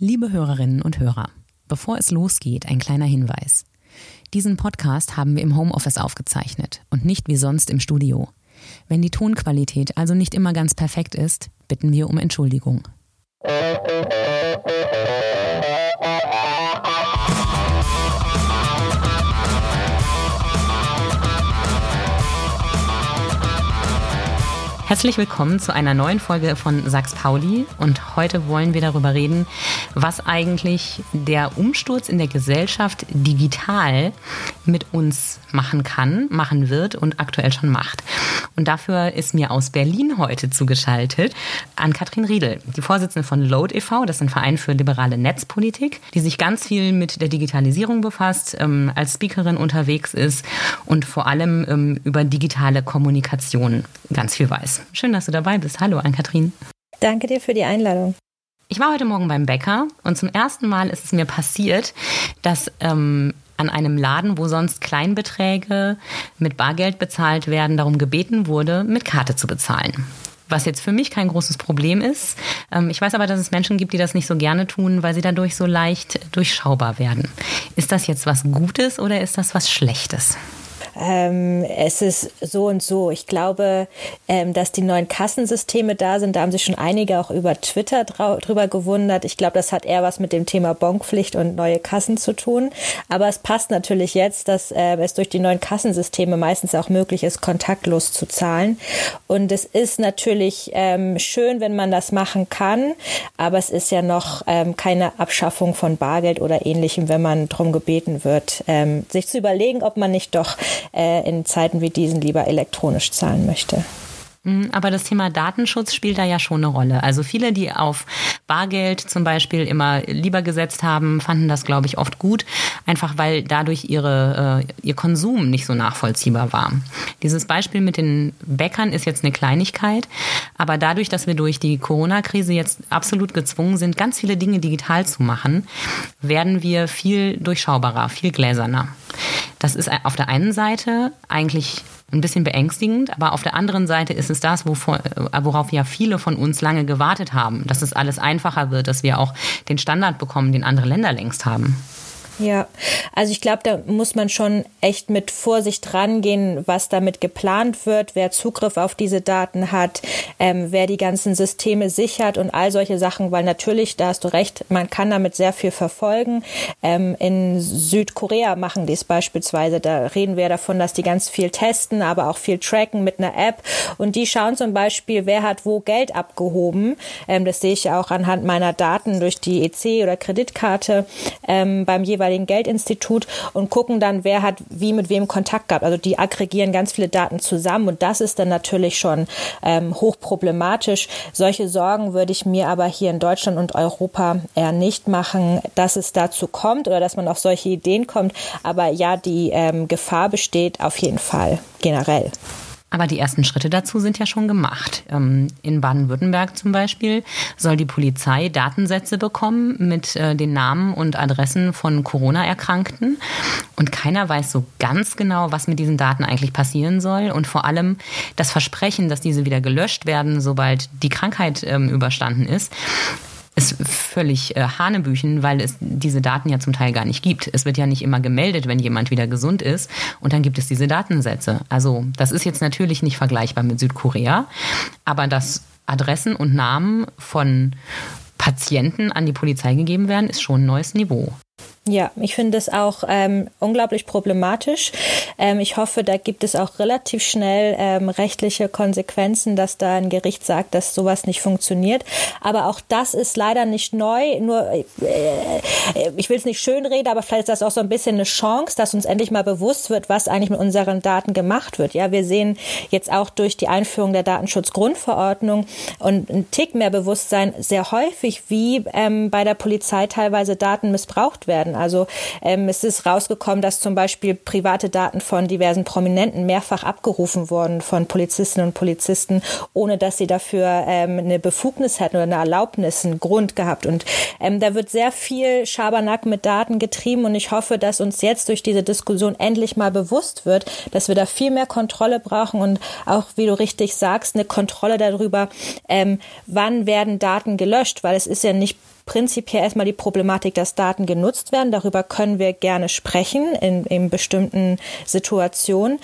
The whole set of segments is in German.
Liebe Hörerinnen und Hörer, bevor es losgeht, ein kleiner Hinweis. Diesen Podcast haben wir im Homeoffice aufgezeichnet und nicht wie sonst im Studio. Wenn die Tonqualität also nicht immer ganz perfekt ist, bitten wir um Entschuldigung. Herzlich willkommen zu einer neuen Folge von Sachs Pauli und heute wollen wir darüber reden, was eigentlich der Umsturz in der Gesellschaft digital mit uns machen kann, machen wird und aktuell schon macht. Und dafür ist mir aus Berlin heute zugeschaltet an Katrin Riedel, die Vorsitzende von Load e.V., das ist ein Verein für liberale Netzpolitik, die sich ganz viel mit der Digitalisierung befasst, ähm, als Speakerin unterwegs ist und vor allem ähm, über digitale Kommunikation ganz viel weiß. Schön, dass du dabei bist. Hallo, Ann-Kathrin. Danke dir für die Einladung. Ich war heute Morgen beim Bäcker und zum ersten Mal ist es mir passiert, dass ähm, an einem Laden, wo sonst Kleinbeträge mit Bargeld bezahlt werden, darum gebeten wurde, mit Karte zu bezahlen. Was jetzt für mich kein großes Problem ist. Ähm, ich weiß aber, dass es Menschen gibt, die das nicht so gerne tun, weil sie dadurch so leicht durchschaubar werden. Ist das jetzt was Gutes oder ist das was Schlechtes? Ähm, es ist so und so. Ich glaube, ähm, dass die neuen Kassensysteme da sind. Da haben sich schon einige auch über Twitter drüber gewundert. Ich glaube, das hat eher was mit dem Thema Bonkpflicht und neue Kassen zu tun. Aber es passt natürlich jetzt, dass äh, es durch die neuen Kassensysteme meistens auch möglich ist, kontaktlos zu zahlen. Und es ist natürlich ähm, schön, wenn man das machen kann. Aber es ist ja noch ähm, keine Abschaffung von Bargeld oder ähnlichem, wenn man darum gebeten wird, ähm, sich zu überlegen, ob man nicht doch äh, in Zeiten wie diesen lieber elektronisch zahlen möchte. Mhm, aber das Thema Datenschutz spielt da ja schon eine Rolle. Also viele, die auf Bargeld zum Beispiel immer lieber gesetzt haben, fanden das, glaube ich, oft gut, einfach weil dadurch ihre, äh, ihr Konsum nicht so nachvollziehbar war. Dieses Beispiel mit den Bäckern ist jetzt eine Kleinigkeit, aber dadurch, dass wir durch die Corona-Krise jetzt absolut gezwungen sind, ganz viele Dinge digital zu machen, werden wir viel durchschaubarer, viel gläserner. Das ist auf der einen Seite eigentlich ein bisschen beängstigend, aber auf der anderen Seite ist es das, äh, worauf ja viele von uns lange gewartet haben, dass es alles einfacher wird, dass wir auch den Standard bekommen, den andere Länder längst haben. Ja, also ich glaube, da muss man schon echt mit Vorsicht rangehen, was damit geplant wird, wer Zugriff auf diese Daten hat, ähm, wer die ganzen Systeme sichert und all solche Sachen, weil natürlich, da hast du recht, man kann damit sehr viel verfolgen. Ähm, in Südkorea machen die es beispielsweise, da reden wir davon, dass die ganz viel testen, aber auch viel tracken mit einer App und die schauen zum Beispiel, wer hat wo Geld abgehoben. Ähm, das sehe ich auch anhand meiner Daten durch die EC oder Kreditkarte ähm, beim jeweiligen jeweiligen Geldinstitut und gucken dann, wer hat wie mit wem Kontakt gehabt. Also die aggregieren ganz viele Daten zusammen und das ist dann natürlich schon ähm, hochproblematisch. Solche Sorgen würde ich mir aber hier in Deutschland und Europa eher nicht machen, dass es dazu kommt oder dass man auf solche Ideen kommt. Aber ja, die ähm, Gefahr besteht auf jeden Fall generell. Aber die ersten Schritte dazu sind ja schon gemacht. Ähm, in Baden-Württemberg zum Beispiel soll die Polizei Datensätze bekommen mit äh, den Namen und Adressen von Corona-Erkrankten. Und keiner weiß so ganz genau, was mit diesen Daten eigentlich passieren soll. Und vor allem das Versprechen, dass diese wieder gelöscht werden, sobald die Krankheit ähm, überstanden ist, ist völlig äh, Hanebüchen, weil es diese Daten ja zum Teil gar nicht gibt. Es wird ja nicht immer gemeldet, wenn jemand wieder gesund ist und dann gibt es diese Datensätze. Also das ist jetzt natürlich nicht vergleichbar mit Südkorea, aber dass Adressen und Namen von Patienten an die Polizei gegeben werden, ist schon ein neues Niveau. Ja, ich finde es auch ähm, unglaublich problematisch. Ähm, ich hoffe, da gibt es auch relativ schnell ähm, rechtliche Konsequenzen, dass da ein Gericht sagt, dass sowas nicht funktioniert. Aber auch das ist leider nicht neu. Nur, äh, äh ich will es nicht schönreden, aber vielleicht ist das auch so ein bisschen eine Chance, dass uns endlich mal bewusst wird, was eigentlich mit unseren Daten gemacht wird. Ja, wir sehen jetzt auch durch die Einführung der Datenschutzgrundverordnung und ein Tick mehr Bewusstsein sehr häufig, wie ähm, bei der Polizei teilweise Daten missbraucht werden. Also ähm, es ist rausgekommen, dass zum Beispiel private Daten von diversen Prominenten mehrfach abgerufen wurden von Polizistinnen und Polizisten, ohne dass sie dafür ähm, eine Befugnis hätten oder eine Erlaubnis, einen Grund gehabt. Und ähm, da wird sehr viel Schabernack mit Daten getrieben. Und ich hoffe, dass uns jetzt durch diese Diskussion endlich mal bewusst wird, dass wir da viel mehr Kontrolle brauchen. Und auch, wie du richtig sagst, eine Kontrolle darüber, ähm, wann werden Daten gelöscht, weil es ist ja nicht prinzipiell erstmal die Problematik, dass Daten genutzt werden. Darüber können wir gerne sprechen in, in bestimmten Situationen.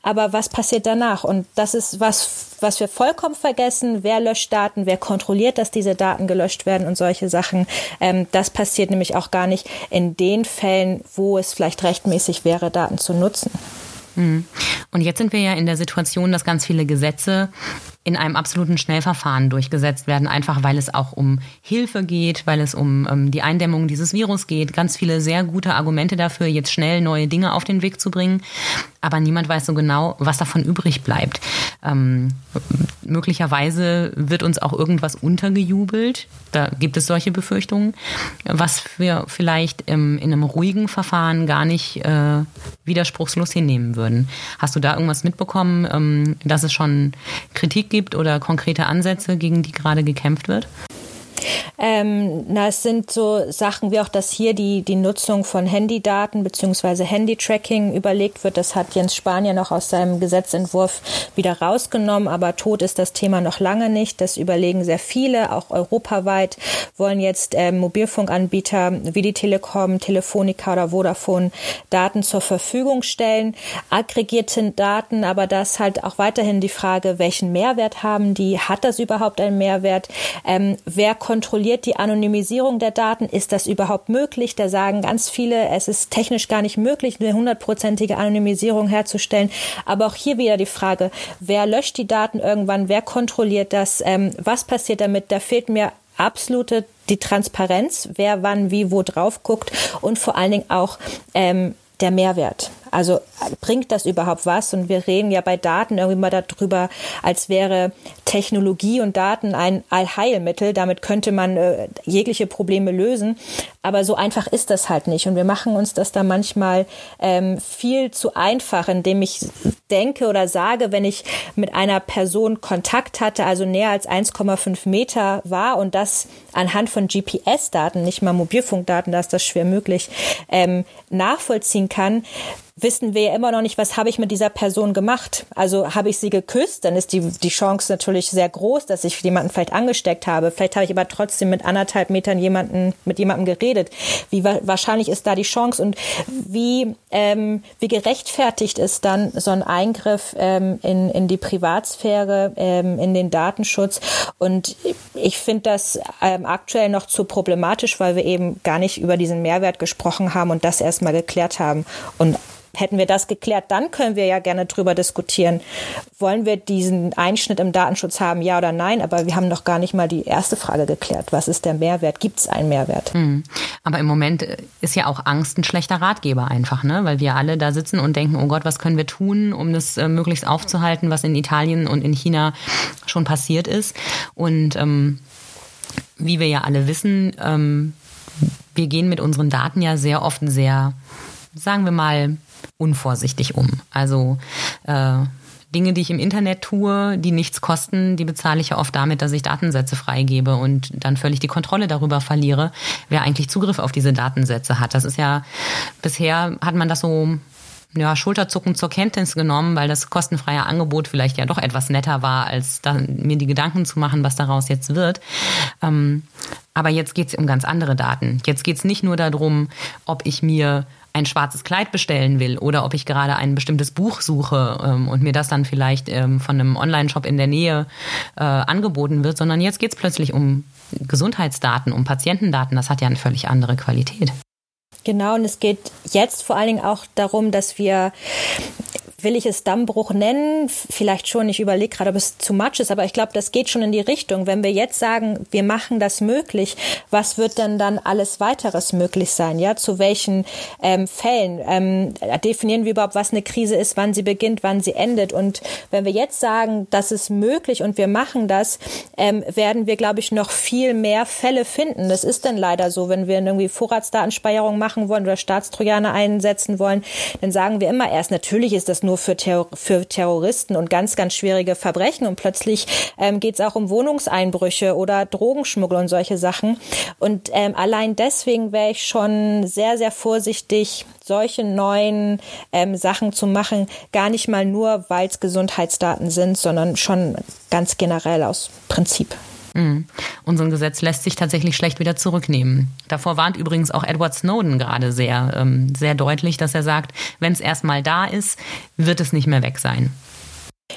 Aber was passiert danach? Und das ist was, was wir vollkommen vergessen. Wer löscht Daten? Wer kontrolliert, dass diese Daten gelöscht werden und solche Sachen? Ähm, das passiert nämlich auch gar nicht in den Fällen, wo es vielleicht rechtmäßig wäre, Daten zu nutzen. Mhm. Und jetzt sind wir ja in der Situation, dass ganz viele Gesetze in einem absoluten Schnellverfahren durchgesetzt werden, einfach weil es auch um Hilfe geht, weil es um ähm, die Eindämmung dieses Virus geht. Ganz viele sehr gute Argumente dafür, jetzt schnell neue Dinge auf den Weg zu bringen. Aber niemand weiß so genau, was davon übrig bleibt. Ähm, möglicherweise wird uns auch irgendwas untergejubelt. Da gibt es solche Befürchtungen, was wir vielleicht im, in einem ruhigen Verfahren gar nicht äh, widerspruchslos hinnehmen würden. Hast du da irgendwas mitbekommen, ähm, dass es schon Kritik gibt? Gibt oder konkrete Ansätze, gegen die gerade gekämpft wird? Ähm, na, es sind so Sachen wie auch, dass hier die, die Nutzung von Handydaten bzw. Handytracking überlegt wird. Das hat Jens Spanier noch aus seinem Gesetzentwurf wieder rausgenommen, aber tot ist das Thema noch lange nicht. Das überlegen sehr viele, auch europaweit wollen jetzt äh, Mobilfunkanbieter wie die Telekom, Telefonica oder Vodafone Daten zur Verfügung stellen. Aggregierte Daten, aber das halt auch weiterhin die Frage, welchen Mehrwert haben die? Hat das überhaupt einen Mehrwert? Ähm, wer kontrolliert die Anonymisierung der Daten? Ist das überhaupt möglich? Da sagen ganz viele, es ist technisch gar nicht möglich, eine hundertprozentige Anonymisierung herzustellen. Aber auch hier wieder die Frage, wer löscht die Daten irgendwann? Wer kontrolliert das? Ähm, was passiert damit? Da fehlt mir absolute die Transparenz, wer wann wie wo drauf guckt und vor allen Dingen auch ähm, der Mehrwert. Also bringt das überhaupt was? Und wir reden ja bei Daten irgendwie mal darüber, als wäre Technologie und Daten ein Allheilmittel. Damit könnte man äh, jegliche Probleme lösen. Aber so einfach ist das halt nicht. Und wir machen uns das da manchmal ähm, viel zu einfach, indem ich denke oder sage, wenn ich mit einer Person Kontakt hatte, also näher als 1,5 Meter war und das anhand von GPS-Daten, nicht mal Mobilfunkdaten, da ist das schwer möglich, ähm, nachvollziehen kann, wissen wir ja immer noch nicht, was habe ich mit dieser Person gemacht. Also habe ich sie geküsst, dann ist die, die Chance natürlich sehr groß, dass ich jemanden vielleicht angesteckt habe. Vielleicht habe ich aber trotzdem mit anderthalb Metern jemanden, mit jemandem geredet. Wie wahrscheinlich ist da die Chance und wie, ähm, wie gerechtfertigt ist dann so ein Eingriff ähm, in, in die Privatsphäre, ähm, in den Datenschutz? Und ich finde das ähm, aktuell noch zu problematisch, weil wir eben gar nicht über diesen Mehrwert gesprochen haben und das erstmal geklärt haben. Und hätten wir das geklärt, dann können wir ja gerne drüber diskutieren. Wollen wir diesen Einschnitt im Datenschutz haben, ja oder nein? Aber wir haben noch gar nicht mal die erste Frage geklärt. Was ist der Mehrwert? Gibt es einen Mehrwert? Hm. Aber im Moment ist ja auch Angst ein schlechter Ratgeber einfach, ne? Weil wir alle da sitzen und denken, oh Gott, was können wir tun, um das äh, möglichst aufzuhalten, was in Italien und in China schon passiert ist. Und ähm, wie wir ja alle wissen, ähm, wir gehen mit unseren Daten ja sehr oft sehr, sagen wir mal, unvorsichtig um. Also äh, Dinge, die ich im Internet tue, die nichts kosten, die bezahle ich ja oft damit, dass ich Datensätze freigebe und dann völlig die Kontrolle darüber verliere, wer eigentlich Zugriff auf diese Datensätze hat. Das ist ja, bisher hat man das so ja, schulterzuckend zur Kenntnis genommen, weil das kostenfreie Angebot vielleicht ja doch etwas netter war, als mir die Gedanken zu machen, was daraus jetzt wird. Ähm, aber jetzt geht es um ganz andere Daten. Jetzt geht es nicht nur darum, ob ich mir ein schwarzes Kleid bestellen will oder ob ich gerade ein bestimmtes Buch suche ähm, und mir das dann vielleicht ähm, von einem Online-Shop in der Nähe äh, angeboten wird, sondern jetzt geht es plötzlich um Gesundheitsdaten, um Patientendaten. Das hat ja eine völlig andere Qualität. Genau, und es geht jetzt vor allen Dingen auch darum, dass wir will ich es Dammbruch nennen? Vielleicht schon. Ich überlege gerade, ob es zu much ist, aber ich glaube, das geht schon in die Richtung. Wenn wir jetzt sagen, wir machen das möglich, was wird denn dann alles weiteres möglich sein? Ja, zu welchen ähm, Fällen ähm, definieren wir überhaupt, was eine Krise ist, wann sie beginnt, wann sie endet? Und wenn wir jetzt sagen, das ist möglich und wir machen das, ähm, werden wir, glaube ich, noch viel mehr Fälle finden. Das ist dann leider so, wenn wir irgendwie Vorratsdatenspeicherung machen wollen oder Staatstrojaner einsetzen wollen, dann sagen wir immer erst, natürlich ist das nur nur für, Terror für Terroristen und ganz, ganz schwierige Verbrechen. Und plötzlich ähm, geht es auch um Wohnungseinbrüche oder Drogenschmuggel und solche Sachen. Und ähm, allein deswegen wäre ich schon sehr, sehr vorsichtig, solche neuen ähm, Sachen zu machen. Gar nicht mal nur, weil es Gesundheitsdaten sind, sondern schon ganz generell aus Prinzip. Mhm. Und Gesetz lässt sich tatsächlich schlecht wieder zurücknehmen. Davor warnt übrigens auch Edward Snowden gerade sehr, ähm, sehr deutlich, dass er sagt, wenn es erstmal da ist, wird es nicht mehr weg sein.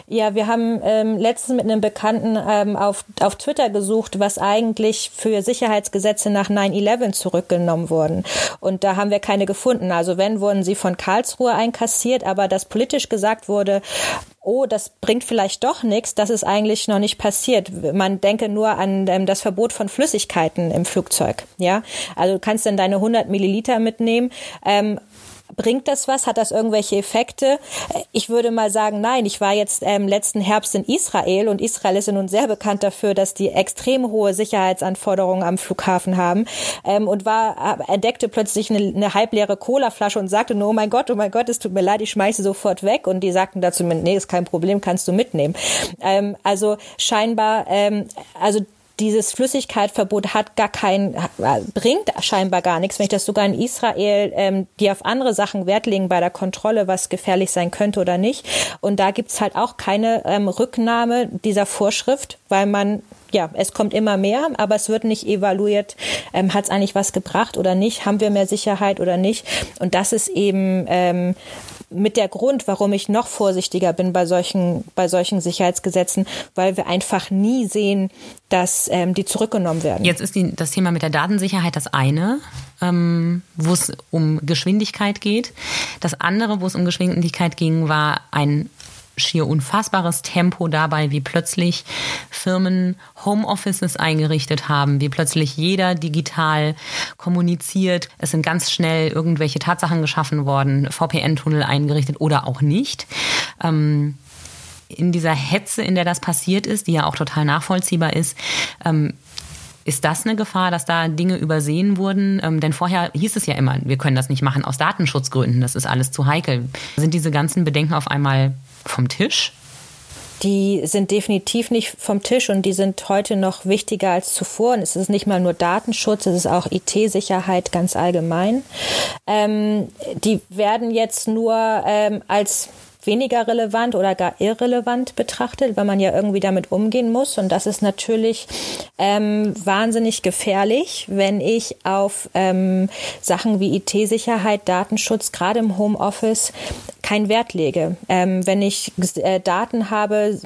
Ja, wir haben ähm, letztens mit einem Bekannten ähm, auf, auf Twitter gesucht, was eigentlich für Sicherheitsgesetze nach 9-11 zurückgenommen wurden. Und da haben wir keine gefunden. Also wenn, wurden sie von Karlsruhe einkassiert, aber dass politisch gesagt wurde, oh, das bringt vielleicht doch nichts, das ist eigentlich noch nicht passiert. Man denke nur an ähm, das Verbot von Flüssigkeiten im Flugzeug. Ja, also du kannst dann deine 100 Milliliter mitnehmen. Ähm, Bringt das was? Hat das irgendwelche Effekte? Ich würde mal sagen, nein. Ich war jetzt ähm, letzten Herbst in Israel und Israel ist ja nun sehr bekannt dafür, dass die extrem hohe Sicherheitsanforderungen am Flughafen haben ähm, und war äh, entdeckte plötzlich eine, eine halbleere Colaflasche und sagte nur, oh mein Gott, oh mein Gott, es tut mir leid, ich schmeiße sofort weg und die sagten dazu, nee, ist kein Problem, kannst du mitnehmen. Ähm, also scheinbar, ähm, also dieses Flüssigkeitsverbot hat gar kein, bringt scheinbar gar nichts, wenn ich das sogar in Israel, ähm, die auf andere Sachen Wert legen bei der Kontrolle, was gefährlich sein könnte oder nicht. Und da gibt's halt auch keine ähm, Rücknahme dieser Vorschrift, weil man ja, es kommt immer mehr, aber es wird nicht evaluiert, ähm, hat es eigentlich was gebracht oder nicht, haben wir mehr Sicherheit oder nicht. Und das ist eben ähm, mit der Grund, warum ich noch vorsichtiger bin bei solchen, bei solchen Sicherheitsgesetzen, weil wir einfach nie sehen, dass ähm, die zurückgenommen werden. Jetzt ist die, das Thema mit der Datensicherheit das eine, ähm, wo es um Geschwindigkeit geht. Das andere, wo es um Geschwindigkeit ging, war ein schier unfassbares Tempo dabei, wie plötzlich Firmen Homeoffices eingerichtet haben, wie plötzlich jeder digital kommuniziert. Es sind ganz schnell irgendwelche Tatsachen geschaffen worden, VPN-Tunnel eingerichtet oder auch nicht. Ähm, in dieser Hetze, in der das passiert ist, die ja auch total nachvollziehbar ist, ähm, ist das eine Gefahr, dass da Dinge übersehen wurden? Ähm, denn vorher hieß es ja immer, wir können das nicht machen aus Datenschutzgründen, das ist alles zu heikel. Sind diese ganzen Bedenken auf einmal vom Tisch? die sind definitiv nicht vom Tisch und die sind heute noch wichtiger als zuvor. Und es ist nicht mal nur Datenschutz, es ist auch IT-Sicherheit ganz allgemein. Ähm, die werden jetzt nur ähm, als weniger relevant oder gar irrelevant betrachtet, weil man ja irgendwie damit umgehen muss. Und das ist natürlich ähm, wahnsinnig gefährlich, wenn ich auf ähm, Sachen wie IT-Sicherheit, Datenschutz, gerade im Homeoffice, keinen Wert lege. Ähm, wenn ich äh, Daten habe,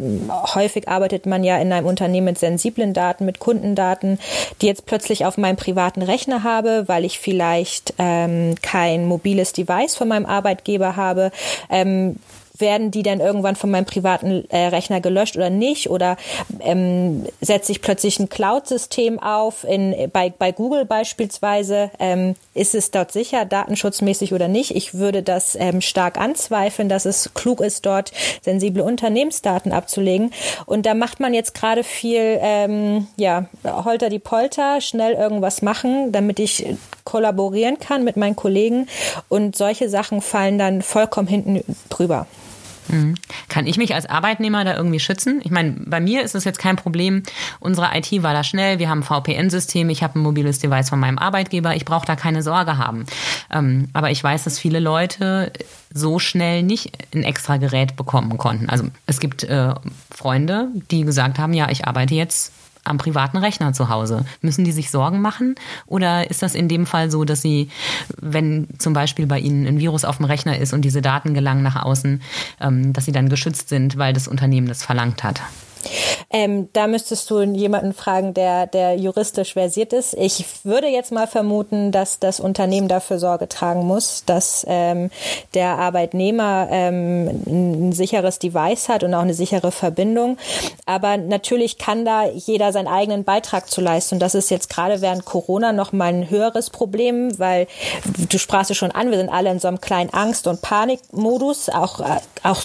häufig arbeitet man ja in einem Unternehmen mit sensiblen Daten, mit Kundendaten, die jetzt plötzlich auf meinem privaten Rechner habe, weil ich vielleicht ähm, kein mobiles Device von meinem Arbeitgeber habe. Ähm, werden die dann irgendwann von meinem privaten äh, Rechner gelöscht oder nicht? Oder ähm, setze ich plötzlich ein Cloud-System auf, in, bei, bei Google beispielsweise? Ähm, ist es dort sicher, datenschutzmäßig oder nicht? Ich würde das ähm, stark anzweifeln, dass es klug ist, dort sensible Unternehmensdaten abzulegen. Und da macht man jetzt gerade viel, ähm, ja, holter die Polter, schnell irgendwas machen, damit ich kollaborieren kann mit meinen Kollegen. Und solche Sachen fallen dann vollkommen hinten drüber. Mhm. Kann ich mich als Arbeitnehmer da irgendwie schützen? Ich meine, bei mir ist es jetzt kein Problem. Unsere IT war da schnell. Wir haben VPN-System. Ich habe ein mobiles Device von meinem Arbeitgeber. Ich brauche da keine Sorge haben. Ähm, aber ich weiß, dass viele Leute so schnell nicht ein extra Gerät bekommen konnten. Also es gibt äh, Freunde, die gesagt haben, ja, ich arbeite jetzt am privaten Rechner zu Hause. Müssen die sich Sorgen machen? Oder ist das in dem Fall so, dass sie, wenn zum Beispiel bei ihnen ein Virus auf dem Rechner ist und diese Daten gelangen nach außen, ähm, dass sie dann geschützt sind, weil das Unternehmen das verlangt hat? Ähm, da müsstest du jemanden fragen, der, der juristisch versiert ist. Ich würde jetzt mal vermuten, dass das Unternehmen dafür Sorge tragen muss, dass ähm, der Arbeitnehmer ähm, ein sicheres Device hat und auch eine sichere Verbindung. Aber natürlich kann da jeder seinen eigenen Beitrag zu leisten. Das ist jetzt gerade während Corona noch mal ein höheres Problem, weil du sprachst es schon an, wir sind alle in so einem kleinen Angst- und Panikmodus, auch, äh, auch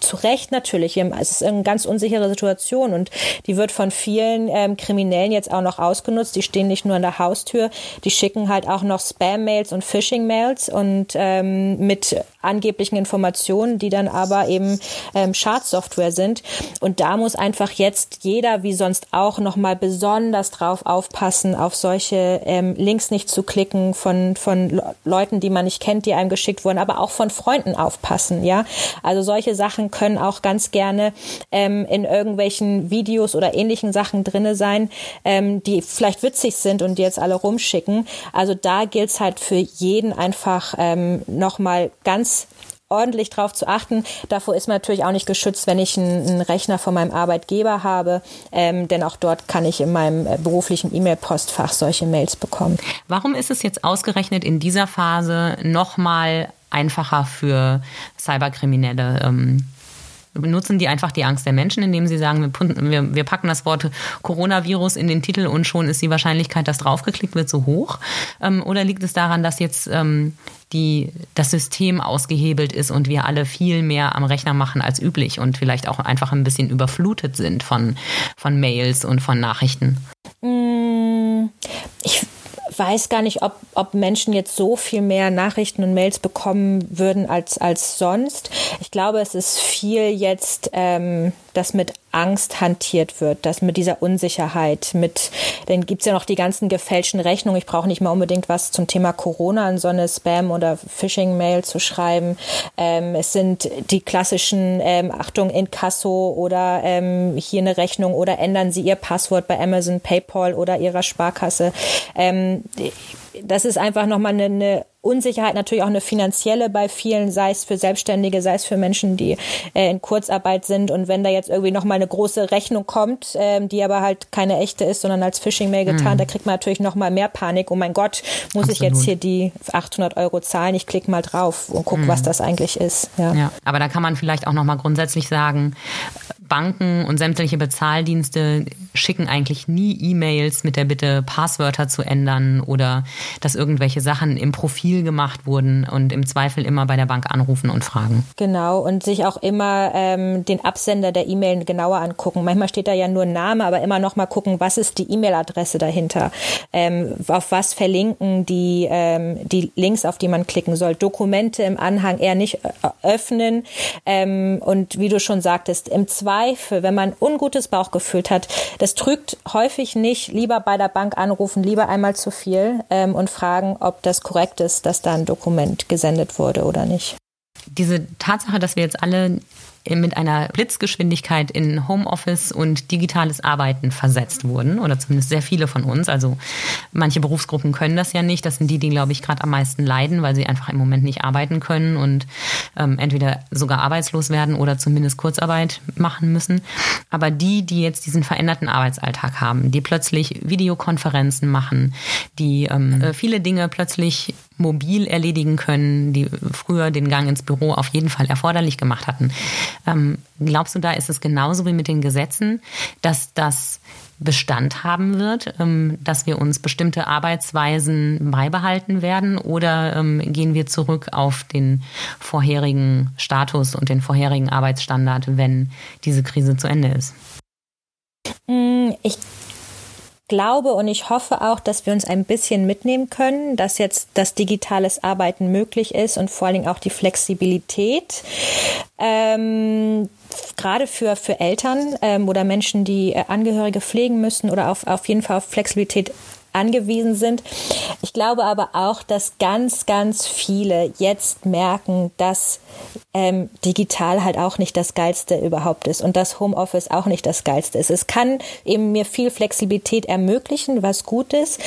zu Recht natürlich. Es ist eine ganz unsichere Situation und die wird von vielen ähm, Kriminellen jetzt auch noch ausgenutzt. Die stehen nicht nur an der Haustür, die schicken halt auch noch Spam-Mails und Phishing-Mails und ähm, mit angeblichen Informationen, die dann aber eben ähm, Schadsoftware sind. Und da muss einfach jetzt jeder, wie sonst auch, nochmal besonders drauf aufpassen, auf solche ähm, Links nicht zu klicken von, von Leuten, die man nicht kennt, die einem geschickt wurden, aber auch von Freunden aufpassen, ja. Also solche Sachen können auch ganz gerne ähm, in irgendwelchen Videos oder ähnlichen Sachen drinne sein, ähm, die vielleicht witzig sind und die jetzt alle rumschicken. Also da gilt es halt für jeden einfach ähm, nochmal ganz ordentlich darauf zu achten. Davor ist man natürlich auch nicht geschützt, wenn ich einen, einen Rechner von meinem Arbeitgeber habe, ähm, denn auch dort kann ich in meinem äh, beruflichen E-Mail-Postfach solche Mails bekommen. Warum ist es jetzt ausgerechnet in dieser Phase nochmal einfacher für Cyberkriminelle, ähm, nutzen die einfach die Angst der Menschen, indem sie sagen, wir, wir, packen das Wort Coronavirus in den Titel und schon ist die Wahrscheinlichkeit, dass draufgeklickt wird, so hoch? Ähm, oder liegt es daran, dass jetzt ähm, die, das System ausgehebelt ist und wir alle viel mehr am Rechner machen als üblich und vielleicht auch einfach ein bisschen überflutet sind von, von Mails und von Nachrichten? Mm, ich weiß gar nicht, ob, ob Menschen jetzt so viel mehr Nachrichten und Mails bekommen würden als, als sonst. Ich glaube, es ist viel jetzt, ähm, das mit Angst hantiert wird, das mit dieser Unsicherheit, mit, dann gibt's ja noch die ganzen gefälschten Rechnungen. Ich brauche nicht mal unbedingt was zum Thema Corona an so eine Spam- oder Phishing-Mail zu schreiben. Ähm, es sind die klassischen, ähm, Achtung, Inkasso oder ähm, hier eine Rechnung oder ändern Sie Ihr Passwort bei Amazon, PayPal oder Ihrer Sparkasse. Ähm, das ist einfach nochmal eine, eine Unsicherheit, natürlich auch eine finanzielle bei vielen, sei es für Selbstständige, sei es für Menschen, die äh, in Kurzarbeit sind. Und wenn da jetzt irgendwie nochmal eine große Rechnung kommt, ähm, die aber halt keine echte ist, sondern als Phishing-Mail getan, mhm. da kriegt man natürlich nochmal mehr Panik. Oh mein Gott, muss Absolut. ich jetzt hier die 800 Euro zahlen? Ich klicke mal drauf und gucke, mhm. was das eigentlich ist. Ja. ja, aber da kann man vielleicht auch nochmal grundsätzlich sagen, Banken und sämtliche Bezahldienste schicken eigentlich nie E-Mails mit der Bitte, Passwörter zu ändern oder dass irgendwelche Sachen im Profil gemacht wurden und im Zweifel immer bei der Bank anrufen und fragen. Genau, und sich auch immer ähm, den Absender der E-Mail genauer angucken. Manchmal steht da ja nur Name, aber immer noch mal gucken, was ist die E-Mail-Adresse dahinter? Ähm, auf was verlinken die, ähm, die Links, auf die man klicken soll? Dokumente im Anhang eher nicht öffnen. Ähm, und wie du schon sagtest, im Zweifel Zweifel, wenn man ungutes Bauchgefühl hat, das trügt häufig nicht, lieber bei der Bank anrufen, lieber einmal zu viel ähm, und fragen, ob das korrekt ist, dass da ein Dokument gesendet wurde oder nicht. Diese Tatsache, dass wir jetzt alle mit einer Blitzgeschwindigkeit in Homeoffice und digitales Arbeiten versetzt wurden, oder zumindest sehr viele von uns. Also manche Berufsgruppen können das ja nicht. Das sind die, die, glaube ich, gerade am meisten leiden, weil sie einfach im Moment nicht arbeiten können und ähm, entweder sogar arbeitslos werden oder zumindest Kurzarbeit machen müssen. Aber die, die jetzt diesen veränderten Arbeitsalltag haben, die plötzlich Videokonferenzen machen, die ähm, äh, viele Dinge plötzlich mobil erledigen können, die früher den Gang ins Büro auf jeden Fall erforderlich gemacht hatten. Ähm, glaubst du, da ist es genauso wie mit den Gesetzen, dass das Bestand haben wird, ähm, dass wir uns bestimmte Arbeitsweisen beibehalten werden oder ähm, gehen wir zurück auf den vorherigen Status und den vorherigen Arbeitsstandard, wenn diese Krise zu Ende ist? Mm, ich glaube und ich hoffe auch, dass wir uns ein bisschen mitnehmen können, dass jetzt das digitales Arbeiten möglich ist und vor allen Dingen auch die Flexibilität. Ähm, gerade für, für Eltern ähm, oder Menschen, die äh, Angehörige pflegen müssen oder auf, auf jeden Fall auf Flexibilität angewiesen sind. Ich glaube aber auch, dass ganz, ganz viele jetzt merken, dass ähm, digital halt auch nicht das Geilste überhaupt ist und das Homeoffice auch nicht das Geilste ist. Es kann eben mir viel Flexibilität ermöglichen, was gut ist,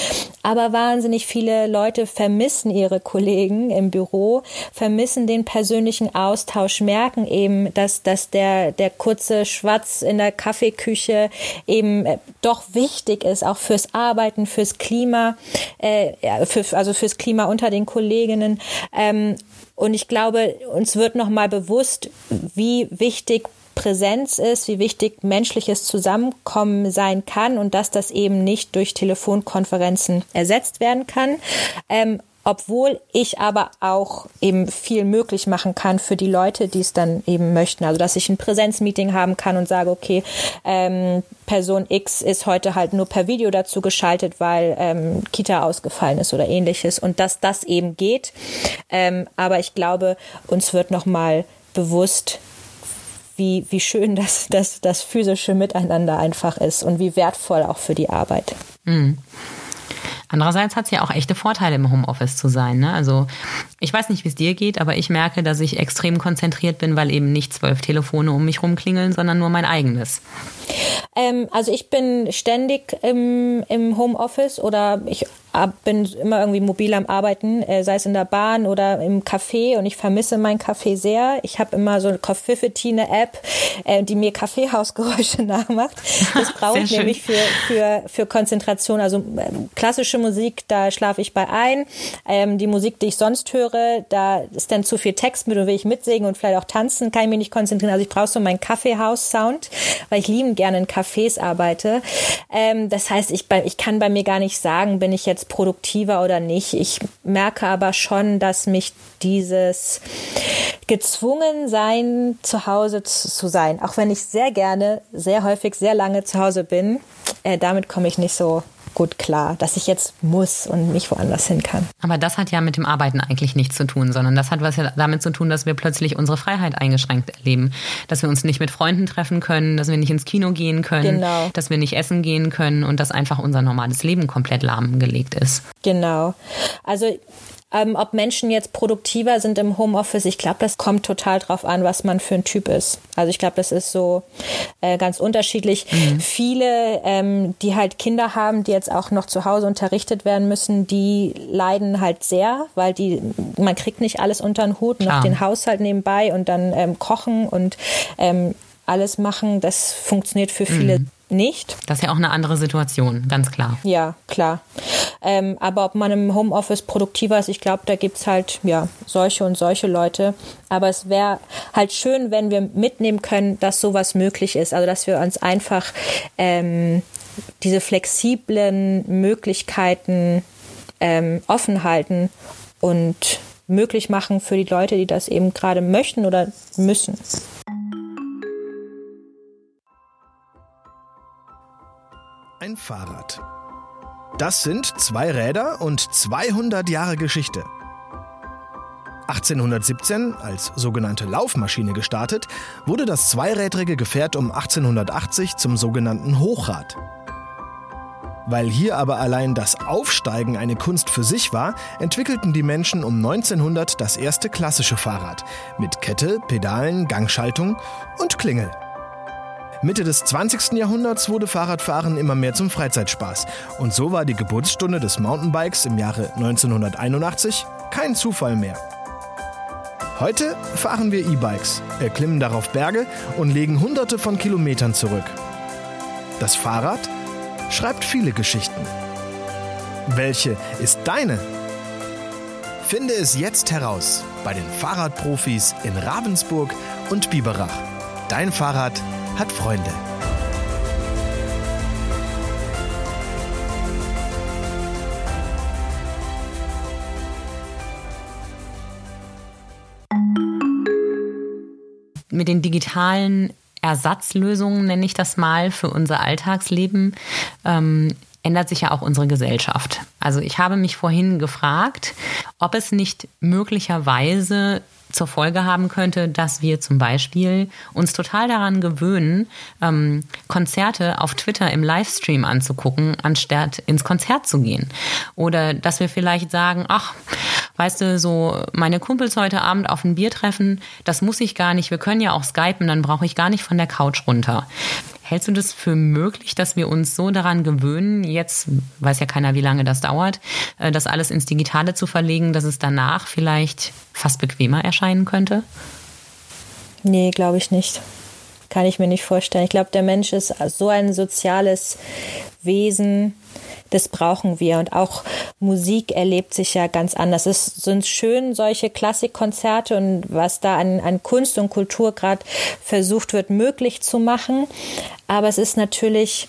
aber wahnsinnig viele Leute vermissen ihre Kollegen im Büro, vermissen den persönlichen Austausch, merken eben, dass, dass der, der kurze Schwatz in der Kaffeeküche eben äh, doch wichtig ist, auch fürs Arbeiten, fürs Klima, äh, für, also fürs Klima unter den Kolleginnen. Ähm, und ich glaube, uns wird nochmal bewusst, wie wichtig Präsenz ist, wie wichtig menschliches Zusammenkommen sein kann und dass das eben nicht durch Telefonkonferenzen ersetzt werden kann. Ähm, obwohl ich aber auch eben viel möglich machen kann für die Leute, die es dann eben möchten. Also dass ich ein Präsenzmeeting haben kann und sage, okay, ähm, Person X ist heute halt nur per Video dazu geschaltet, weil ähm, Kita ausgefallen ist oder ähnliches und dass das eben geht. Ähm, aber ich glaube, uns wird nochmal bewusst, wie, wie schön das, das, das physische Miteinander einfach ist und wie wertvoll auch für die Arbeit. Mhm. Andererseits hat es ja auch echte Vorteile, im Homeoffice zu sein. Ne? Also ich weiß nicht, wie es dir geht, aber ich merke, dass ich extrem konzentriert bin, weil eben nicht zwölf Telefone um mich rumklingeln, sondern nur mein eigenes. Ähm, also ich bin ständig im, im Homeoffice oder ich bin immer irgendwie mobil am Arbeiten, äh, sei es in der Bahn oder im Café und ich vermisse mein Café sehr. Ich habe immer so eine Coffifity, eine App, äh, die mir Kaffeehausgeräusche nachmacht. Das brauche ich nämlich für, für, für Konzentration. Also äh, klassische Musik, da schlafe ich bei ein. Ähm, die Musik, die ich sonst höre, da ist dann zu viel Text mit und will ich mitsingen und vielleicht auch tanzen, kann ich mich nicht konzentrieren. Also ich brauche so meinen Kaffeehaus-Sound, weil ich lieben gerne in Cafés arbeite. Ähm, das heißt, ich, bei, ich kann bei mir gar nicht sagen, bin ich jetzt produktiver oder nicht. Ich merke aber schon, dass mich dieses gezwungen sein, zu Hause zu sein, auch wenn ich sehr gerne, sehr häufig, sehr lange zu Hause bin, äh, damit komme ich nicht so gut klar, dass ich jetzt muss und nicht woanders hin kann. Aber das hat ja mit dem Arbeiten eigentlich nichts zu tun, sondern das hat was ja damit zu tun, dass wir plötzlich unsere Freiheit eingeschränkt erleben. Dass wir uns nicht mit Freunden treffen können, dass wir nicht ins Kino gehen können, genau. dass wir nicht essen gehen können und dass einfach unser normales Leben komplett lahmgelegt ist. Genau. Also ähm, ob Menschen jetzt produktiver sind im Homeoffice, ich glaube, das kommt total drauf an, was man für ein Typ ist. Also ich glaube, das ist so äh, ganz unterschiedlich. Mhm. Viele, ähm, die halt Kinder haben, die jetzt auch noch zu Hause unterrichtet werden müssen, die leiden halt sehr, weil die, man kriegt nicht alles unter den Hut, Klar. noch den Haushalt nebenbei und dann ähm, kochen und ähm, alles machen. Das funktioniert für viele mhm nicht. Das ist ja auch eine andere Situation, ganz klar. Ja, klar. Ähm, aber ob man im Homeoffice produktiver ist, ich glaube, da gibt es halt ja solche und solche Leute. Aber es wäre halt schön, wenn wir mitnehmen können, dass sowas möglich ist. Also dass wir uns einfach ähm, diese flexiblen Möglichkeiten ähm, offen halten und möglich machen für die Leute, die das eben gerade möchten oder müssen. Ein Fahrrad. Das sind zwei Räder und 200 Jahre Geschichte. 1817 als sogenannte Laufmaschine gestartet, wurde das zweirädrige Gefährt um 1880 zum sogenannten Hochrad. Weil hier aber allein das Aufsteigen eine Kunst für sich war, entwickelten die Menschen um 1900 das erste klassische Fahrrad mit Kette, Pedalen, Gangschaltung und Klingel. Mitte des 20. Jahrhunderts wurde Fahrradfahren immer mehr zum Freizeitspaß. Und so war die Geburtsstunde des Mountainbikes im Jahre 1981 kein Zufall mehr. Heute fahren wir E-Bikes, erklimmen darauf Berge und legen hunderte von Kilometern zurück. Das Fahrrad schreibt viele Geschichten. Welche ist deine? Finde es jetzt heraus bei den Fahrradprofis in Ravensburg und Biberach. Dein Fahrrad hat Freunde. Mit den digitalen Ersatzlösungen, nenne ich das mal, für unser Alltagsleben, ähm, ändert sich ja auch unsere Gesellschaft. Also ich habe mich vorhin gefragt, ob es nicht möglicherweise zur Folge haben könnte, dass wir zum Beispiel uns total daran gewöhnen, ähm, Konzerte auf Twitter im Livestream anzugucken, anstatt ins Konzert zu gehen. Oder dass wir vielleicht sagen, ach, weißt du, so meine Kumpels heute Abend auf ein Bier treffen, das muss ich gar nicht, wir können ja auch skypen, dann brauche ich gar nicht von der Couch runter. Hältst du das für möglich, dass wir uns so daran gewöhnen, jetzt weiß ja keiner, wie lange das dauert, äh, das alles ins Digitale zu verlegen, dass es danach vielleicht fast bequemer erscheinen könnte? Nee, glaube ich nicht. Kann ich mir nicht vorstellen. Ich glaube, der Mensch ist so ein soziales Wesen, das brauchen wir. Und auch Musik erlebt sich ja ganz anders. Es sind schön solche Klassikkonzerte und was da an, an Kunst und Kultur gerade versucht wird, möglich zu machen. Aber es ist natürlich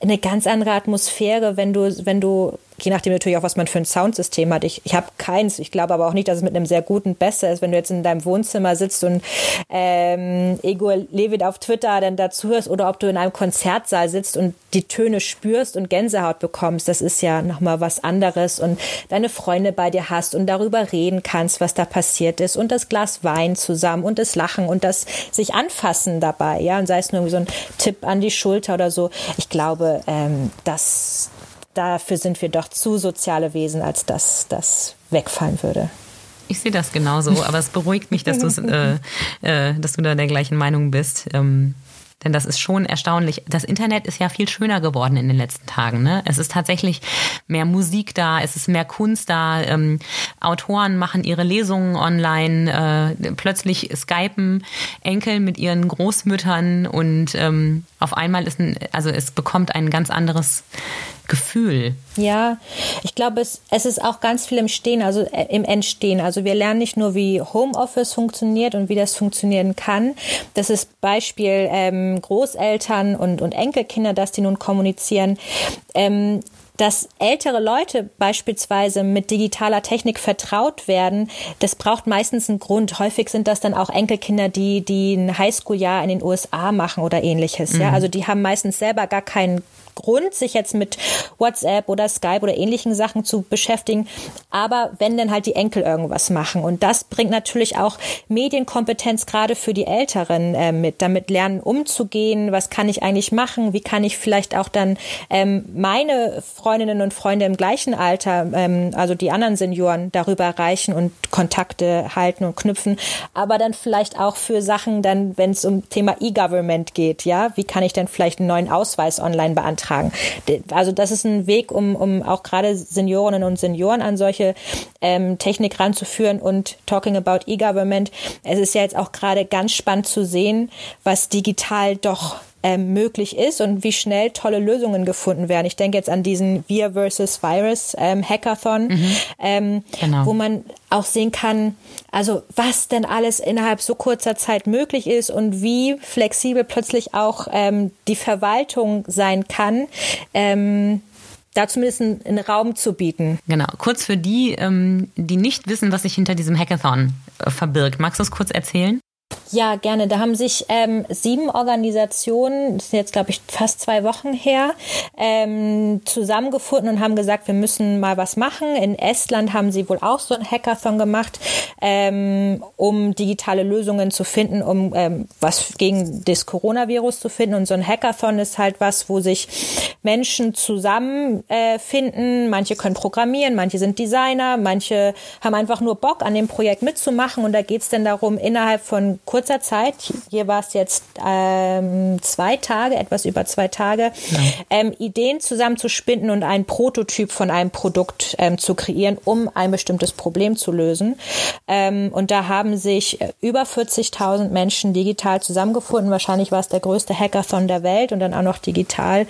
eine ganz andere Atmosphäre, wenn du, wenn du je nachdem natürlich auch, was man für ein Soundsystem hat. Ich, ich habe keins. Ich glaube aber auch nicht, dass es mit einem sehr guten besser ist, wenn du jetzt in deinem Wohnzimmer sitzt und ähm, Ego Levit auf Twitter dann dazu hörst oder ob du in einem Konzertsaal sitzt und die Töne spürst und Gänsehaut bekommst. Das ist ja nochmal was anderes und deine Freunde bei dir hast und darüber reden kannst, was da passiert ist und das Glas Wein zusammen und das Lachen und das sich anfassen dabei. Ja, und sei es nur so ein Tipp an die Schulter oder so. Ich glaube, ähm, dass dafür sind wir doch zu soziale Wesen, als dass das wegfallen würde. Ich sehe das genauso, aber es beruhigt mich, dass, äh, äh, dass du da der gleichen Meinung bist. Ähm, denn das ist schon erstaunlich. Das Internet ist ja viel schöner geworden in den letzten Tagen. Ne? Es ist tatsächlich mehr Musik da, es ist mehr Kunst da. Ähm, Autoren machen ihre Lesungen online, äh, plötzlich skypen Enkel mit ihren Großmüttern und ähm, auf einmal ist ein, also es bekommt ein ganz anderes Gefühl. Ja, ich glaube, es, es ist auch ganz viel im Stehen, also äh, im Entstehen. Also wir lernen nicht nur, wie Homeoffice funktioniert und wie das funktionieren kann. Das ist Beispiel ähm, Großeltern und, und Enkelkinder, dass die nun kommunizieren. Ähm, dass ältere Leute beispielsweise mit digitaler Technik vertraut werden, das braucht meistens einen Grund. Häufig sind das dann auch Enkelkinder, die, die ein Highschool-Jahr in den USA machen oder ähnliches. Mhm. Ja, also die haben meistens selber gar keinen Grund, sich jetzt mit WhatsApp oder Skype oder ähnlichen Sachen zu beschäftigen. Aber wenn dann halt die Enkel irgendwas machen. Und das bringt natürlich auch Medienkompetenz gerade für die Älteren äh, mit, damit lernen umzugehen. Was kann ich eigentlich machen? Wie kann ich vielleicht auch dann ähm, meine Freundinnen und Freunde im gleichen Alter, ähm, also die anderen Senioren, darüber erreichen und Kontakte halten und knüpfen. Aber dann vielleicht auch für Sachen dann, wenn es um Thema E-Government geht, ja, wie kann ich denn vielleicht einen neuen Ausweis online beantragen? Beitragen. Also das ist ein Weg, um, um auch gerade Seniorinnen und Senioren an solche ähm, Technik ranzuführen und talking about E-Government. Es ist ja jetzt auch gerade ganz spannend zu sehen, was digital doch ähm, möglich ist und wie schnell tolle Lösungen gefunden werden. Ich denke jetzt an diesen Wir versus Virus ähm, Hackathon, mhm. ähm, genau. wo man auch sehen kann, also was denn alles innerhalb so kurzer Zeit möglich ist und wie flexibel plötzlich auch ähm, die Verwaltung sein kann. Ähm, da zumindest einen, Raum zu bieten. Genau. Kurz für die, ähm, die nicht wissen, was sich hinter diesem Hackathon äh, verbirgt. Magst du es kurz erzählen? Ja, gerne. Da haben sich ähm, sieben Organisationen, das ist jetzt glaube ich fast zwei Wochen her, ähm, zusammengefunden und haben gesagt, wir müssen mal was machen. In Estland haben sie wohl auch so ein Hackathon gemacht, ähm, um digitale Lösungen zu finden, um ähm, was gegen das Coronavirus zu finden. Und so ein Hackathon ist halt was, wo sich Menschen zusammenfinden. Äh, manche können programmieren, manche sind Designer, manche haben einfach nur Bock, an dem Projekt mitzumachen. Und da geht es dann darum, innerhalb von kurzer Zeit, hier war es jetzt ähm, zwei Tage, etwas über zwei Tage, ja. ähm, Ideen zusammenzuspinden und einen Prototyp von einem Produkt ähm, zu kreieren, um ein bestimmtes Problem zu lösen. Ähm, und da haben sich über 40.000 Menschen digital zusammengefunden. Wahrscheinlich war es der größte Hackathon der Welt und dann auch noch digital.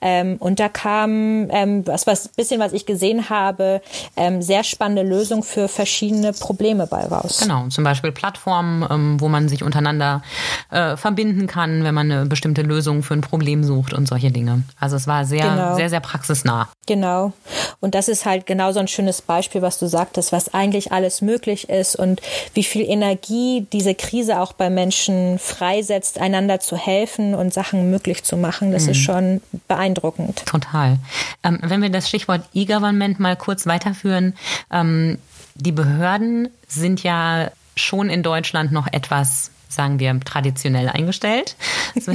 Ähm, und da kam ähm, was, was bisschen, was ich gesehen habe, ähm, sehr spannende Lösung für verschiedene Probleme bei raus. Genau, zum Beispiel Plattformen, ähm, wo man sich untereinander äh, verbinden kann, wenn man eine bestimmte Lösung für ein Problem sucht und solche Dinge. Also es war sehr, genau. sehr, sehr praxisnah. Genau. Und das ist halt genau so ein schönes Beispiel, was du sagtest, was eigentlich alles möglich ist und wie viel Energie diese Krise auch bei Menschen freisetzt, einander zu helfen und Sachen möglich zu machen. Das mhm. ist schon beeindruckend. Total. Ähm, wenn wir das Stichwort E-Government mal kurz weiterführen, ähm, die Behörden sind ja schon in Deutschland noch etwas sagen wir, traditionell eingestellt.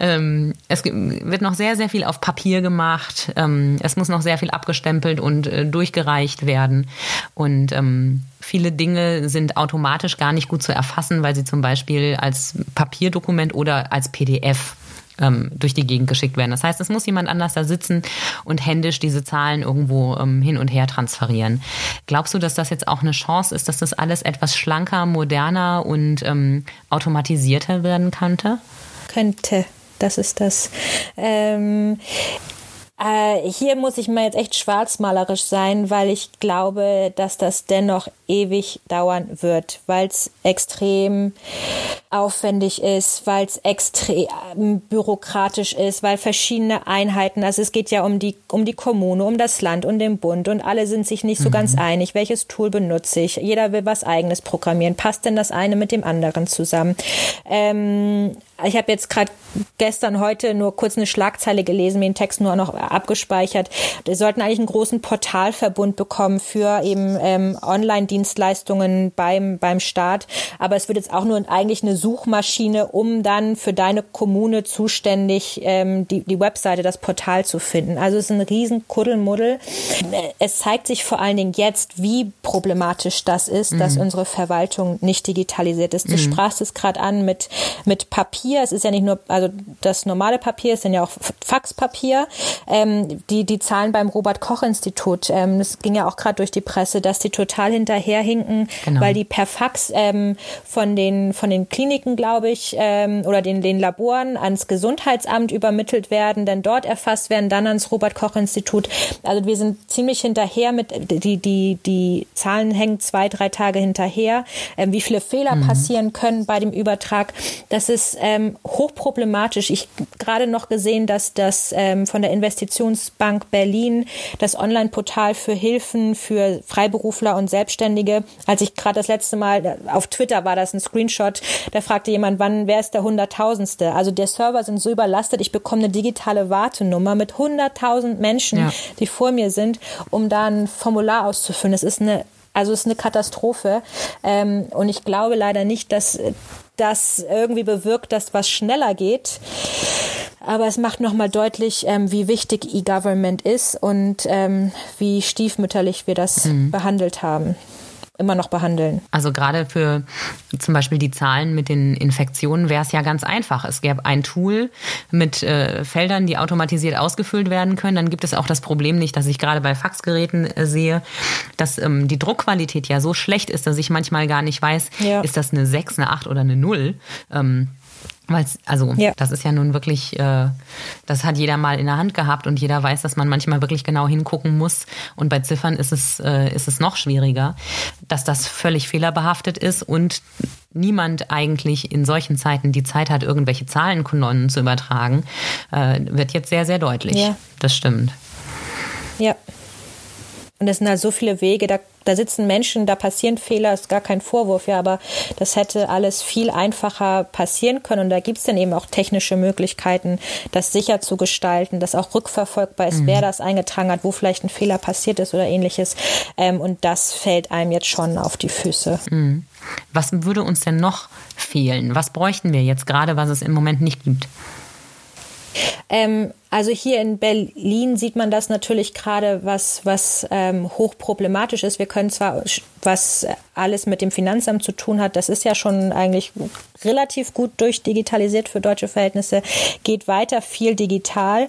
Ähm, es wird noch sehr, sehr viel auf Papier gemacht. Ähm, es muss noch sehr viel abgestempelt und äh, durchgereicht werden. Und ähm, viele Dinge sind automatisch gar nicht gut zu erfassen, weil sie zum Beispiel als Papierdokument oder als PDF ähm, durch die Gegend geschickt werden. Das heißt, es muss jemand anders da sitzen und händisch diese Zahlen irgendwo ähm, hin und her transferieren. Glaubst du, dass das jetzt auch eine Chance ist, dass das alles etwas schlanker, moderner und ähm, automatisierter werden könnte? Könnte. Das ist das. Ähm, äh, hier muss ich mal jetzt echt schwarzmalerisch sein, weil ich glaube, dass das dennoch ewig dauern wird, weil es extrem aufwendig ist, weil es extrem bürokratisch ist, weil verschiedene Einheiten, also es geht ja um die, um die Kommune, um das Land und den Bund und alle sind sich nicht so mhm. ganz einig, welches Tool benutze ich. Jeder will was eigenes programmieren. Passt denn das eine mit dem anderen zusammen? Ähm, ich habe jetzt gerade gestern, heute nur kurz eine Schlagzeile gelesen, mir den Text nur noch abgespeichert. Wir sollten eigentlich einen großen Portalverbund bekommen für eben ähm, Online-Dienstleistungen beim, beim Staat. Aber es wird jetzt auch nur eigentlich eine Suchmaschine, um dann für deine Kommune zuständig ähm, die, die Webseite, das Portal zu finden. Also es ist ein riesen Kuddelmuddel. Es zeigt sich vor allen Dingen jetzt, wie problematisch das ist, mhm. dass unsere Verwaltung nicht digitalisiert ist. Du mhm. sprachst es gerade an mit, mit Papier. Es ist ja nicht nur, also das normale Papier, es sind ja auch Faxpapier. Ähm, die, die Zahlen beim Robert-Koch-Institut, ähm, das ging ja auch gerade durch die Presse, dass die total hinterherhinken, genau. weil die per Fax ähm, von, den, von den Kliniken, glaube ich, ähm, oder den, den Laboren ans Gesundheitsamt übermittelt werden, dann dort erfasst werden, dann ans Robert-Koch-Institut. Also wir sind ziemlich hinterher mit, die, die, die Zahlen hängen zwei, drei Tage hinterher, ähm, wie viele Fehler mhm. passieren können bei dem Übertrag. Das ist ähm, hochproblematisch. Ich gerade noch gesehen, dass das ähm, von der Investitionsbank Berlin das Online-Portal für Hilfen für Freiberufler und Selbstständige, als ich gerade das letzte Mal auf Twitter war das ein Screenshot, da fragte jemand, wann wer ist der Hunderttausendste? Also der Server sind so überlastet, ich bekomme eine digitale Wartenummer mit hunderttausend Menschen, ja. die vor mir sind, um da ein Formular auszufüllen. Es ist eine also es ist eine Katastrophe. Ähm, und ich glaube leider nicht, dass das irgendwie bewirkt, dass was schneller geht. Aber es macht nochmal deutlich, ähm, wie wichtig E-Government ist und ähm, wie stiefmütterlich wir das mhm. behandelt haben immer noch behandeln. Also gerade für zum Beispiel die Zahlen mit den Infektionen wäre es ja ganz einfach. Es gäbe ein Tool mit äh, Feldern, die automatisiert ausgefüllt werden können. Dann gibt es auch das Problem nicht, dass ich gerade bei Faxgeräten äh, sehe, dass ähm, die Druckqualität ja so schlecht ist, dass ich manchmal gar nicht weiß, ja. ist das eine 6, eine 8 oder eine 0. Ähm, weil also ja. das ist ja nun wirklich, äh, das hat jeder mal in der Hand gehabt und jeder weiß, dass man manchmal wirklich genau hingucken muss. Und bei Ziffern ist es, äh, ist es noch schwieriger, dass das völlig fehlerbehaftet ist und niemand eigentlich in solchen Zeiten die Zeit hat, irgendwelche Zahlenkolonnen zu übertragen, äh, wird jetzt sehr, sehr deutlich. Ja. Das stimmt. Ja. Und es sind halt so viele Wege, da, da sitzen Menschen, da passieren Fehler, ist gar kein Vorwurf, ja, aber das hätte alles viel einfacher passieren können. Und da gibt's dann eben auch technische Möglichkeiten, das sicher zu gestalten, dass auch rückverfolgbar ist, mhm. wer das eingetragen hat, wo vielleicht ein Fehler passiert ist oder ähnliches. Ähm, und das fällt einem jetzt schon auf die Füße. Mhm. Was würde uns denn noch fehlen? Was bräuchten wir jetzt gerade, was es im Moment nicht gibt? Ähm, also hier in Berlin sieht man das natürlich gerade, was, was ähm, hochproblematisch ist. Wir können zwar, was alles mit dem Finanzamt zu tun hat, das ist ja schon eigentlich relativ gut durchdigitalisiert für deutsche Verhältnisse, geht weiter viel digital.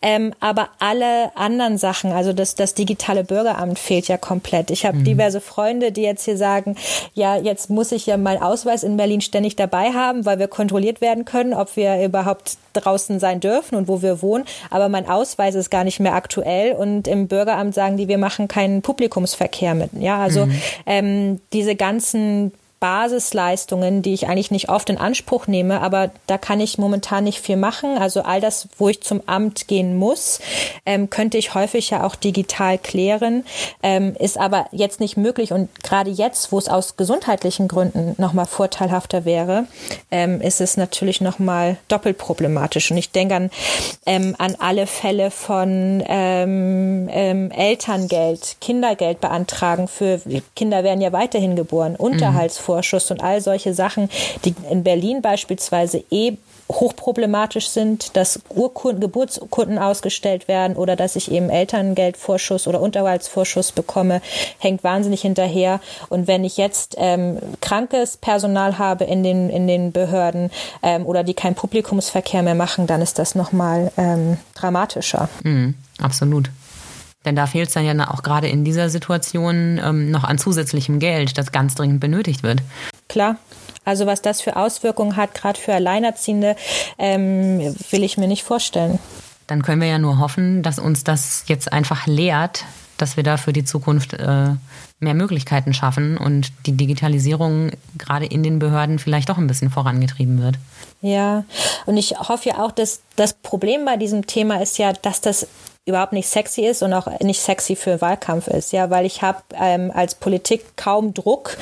Ähm, aber alle anderen Sachen, also das, das digitale Bürgeramt fehlt ja komplett. Ich habe mhm. diverse Freunde, die jetzt hier sagen, ja, jetzt muss ich ja meinen Ausweis in Berlin ständig dabei haben, weil wir kontrolliert werden können, ob wir überhaupt draußen sein dürfen und wo wir wohnen aber mein Ausweis ist gar nicht mehr aktuell und im Bürgeramt sagen die, wir machen keinen Publikumsverkehr mit. Ja, also mhm. Ähm, diese ganzen Basisleistungen, die ich eigentlich nicht oft in Anspruch nehme, aber da kann ich momentan nicht viel machen. Also all das, wo ich zum Amt gehen muss, ähm, könnte ich häufig ja auch digital klären, ähm, ist aber jetzt nicht möglich. Und gerade jetzt, wo es aus gesundheitlichen Gründen nochmal vorteilhafter wäre, ähm, ist es natürlich nochmal doppelt problematisch. Und ich denke an, ähm, an alle Fälle von ähm, ähm, Elterngeld, Kindergeld beantragen für Kinder werden ja weiterhin geboren, Unterhalts mhm. Vorschuss und all solche Sachen, die in Berlin beispielsweise eh hochproblematisch sind, dass Urkunden, Geburtsurkunden ausgestellt werden oder dass ich eben Elterngeldvorschuss oder Unterhaltsvorschuss bekomme, hängt wahnsinnig hinterher. Und wenn ich jetzt ähm, krankes Personal habe in den, in den Behörden ähm, oder die keinen Publikumsverkehr mehr machen, dann ist das nochmal ähm, dramatischer. Mhm, absolut. Denn da fehlt es dann ja auch gerade in dieser Situation ähm, noch an zusätzlichem Geld, das ganz dringend benötigt wird. Klar. Also was das für Auswirkungen hat, gerade für Alleinerziehende, ähm, will ich mir nicht vorstellen. Dann können wir ja nur hoffen, dass uns das jetzt einfach lehrt, dass wir da für die Zukunft äh, mehr Möglichkeiten schaffen und die Digitalisierung gerade in den Behörden vielleicht doch ein bisschen vorangetrieben wird. Ja, und ich hoffe ja auch, dass das Problem bei diesem Thema ist ja, dass das überhaupt nicht sexy ist und auch nicht sexy für Wahlkampf ist, ja, weil ich habe ähm, als Politik kaum Druck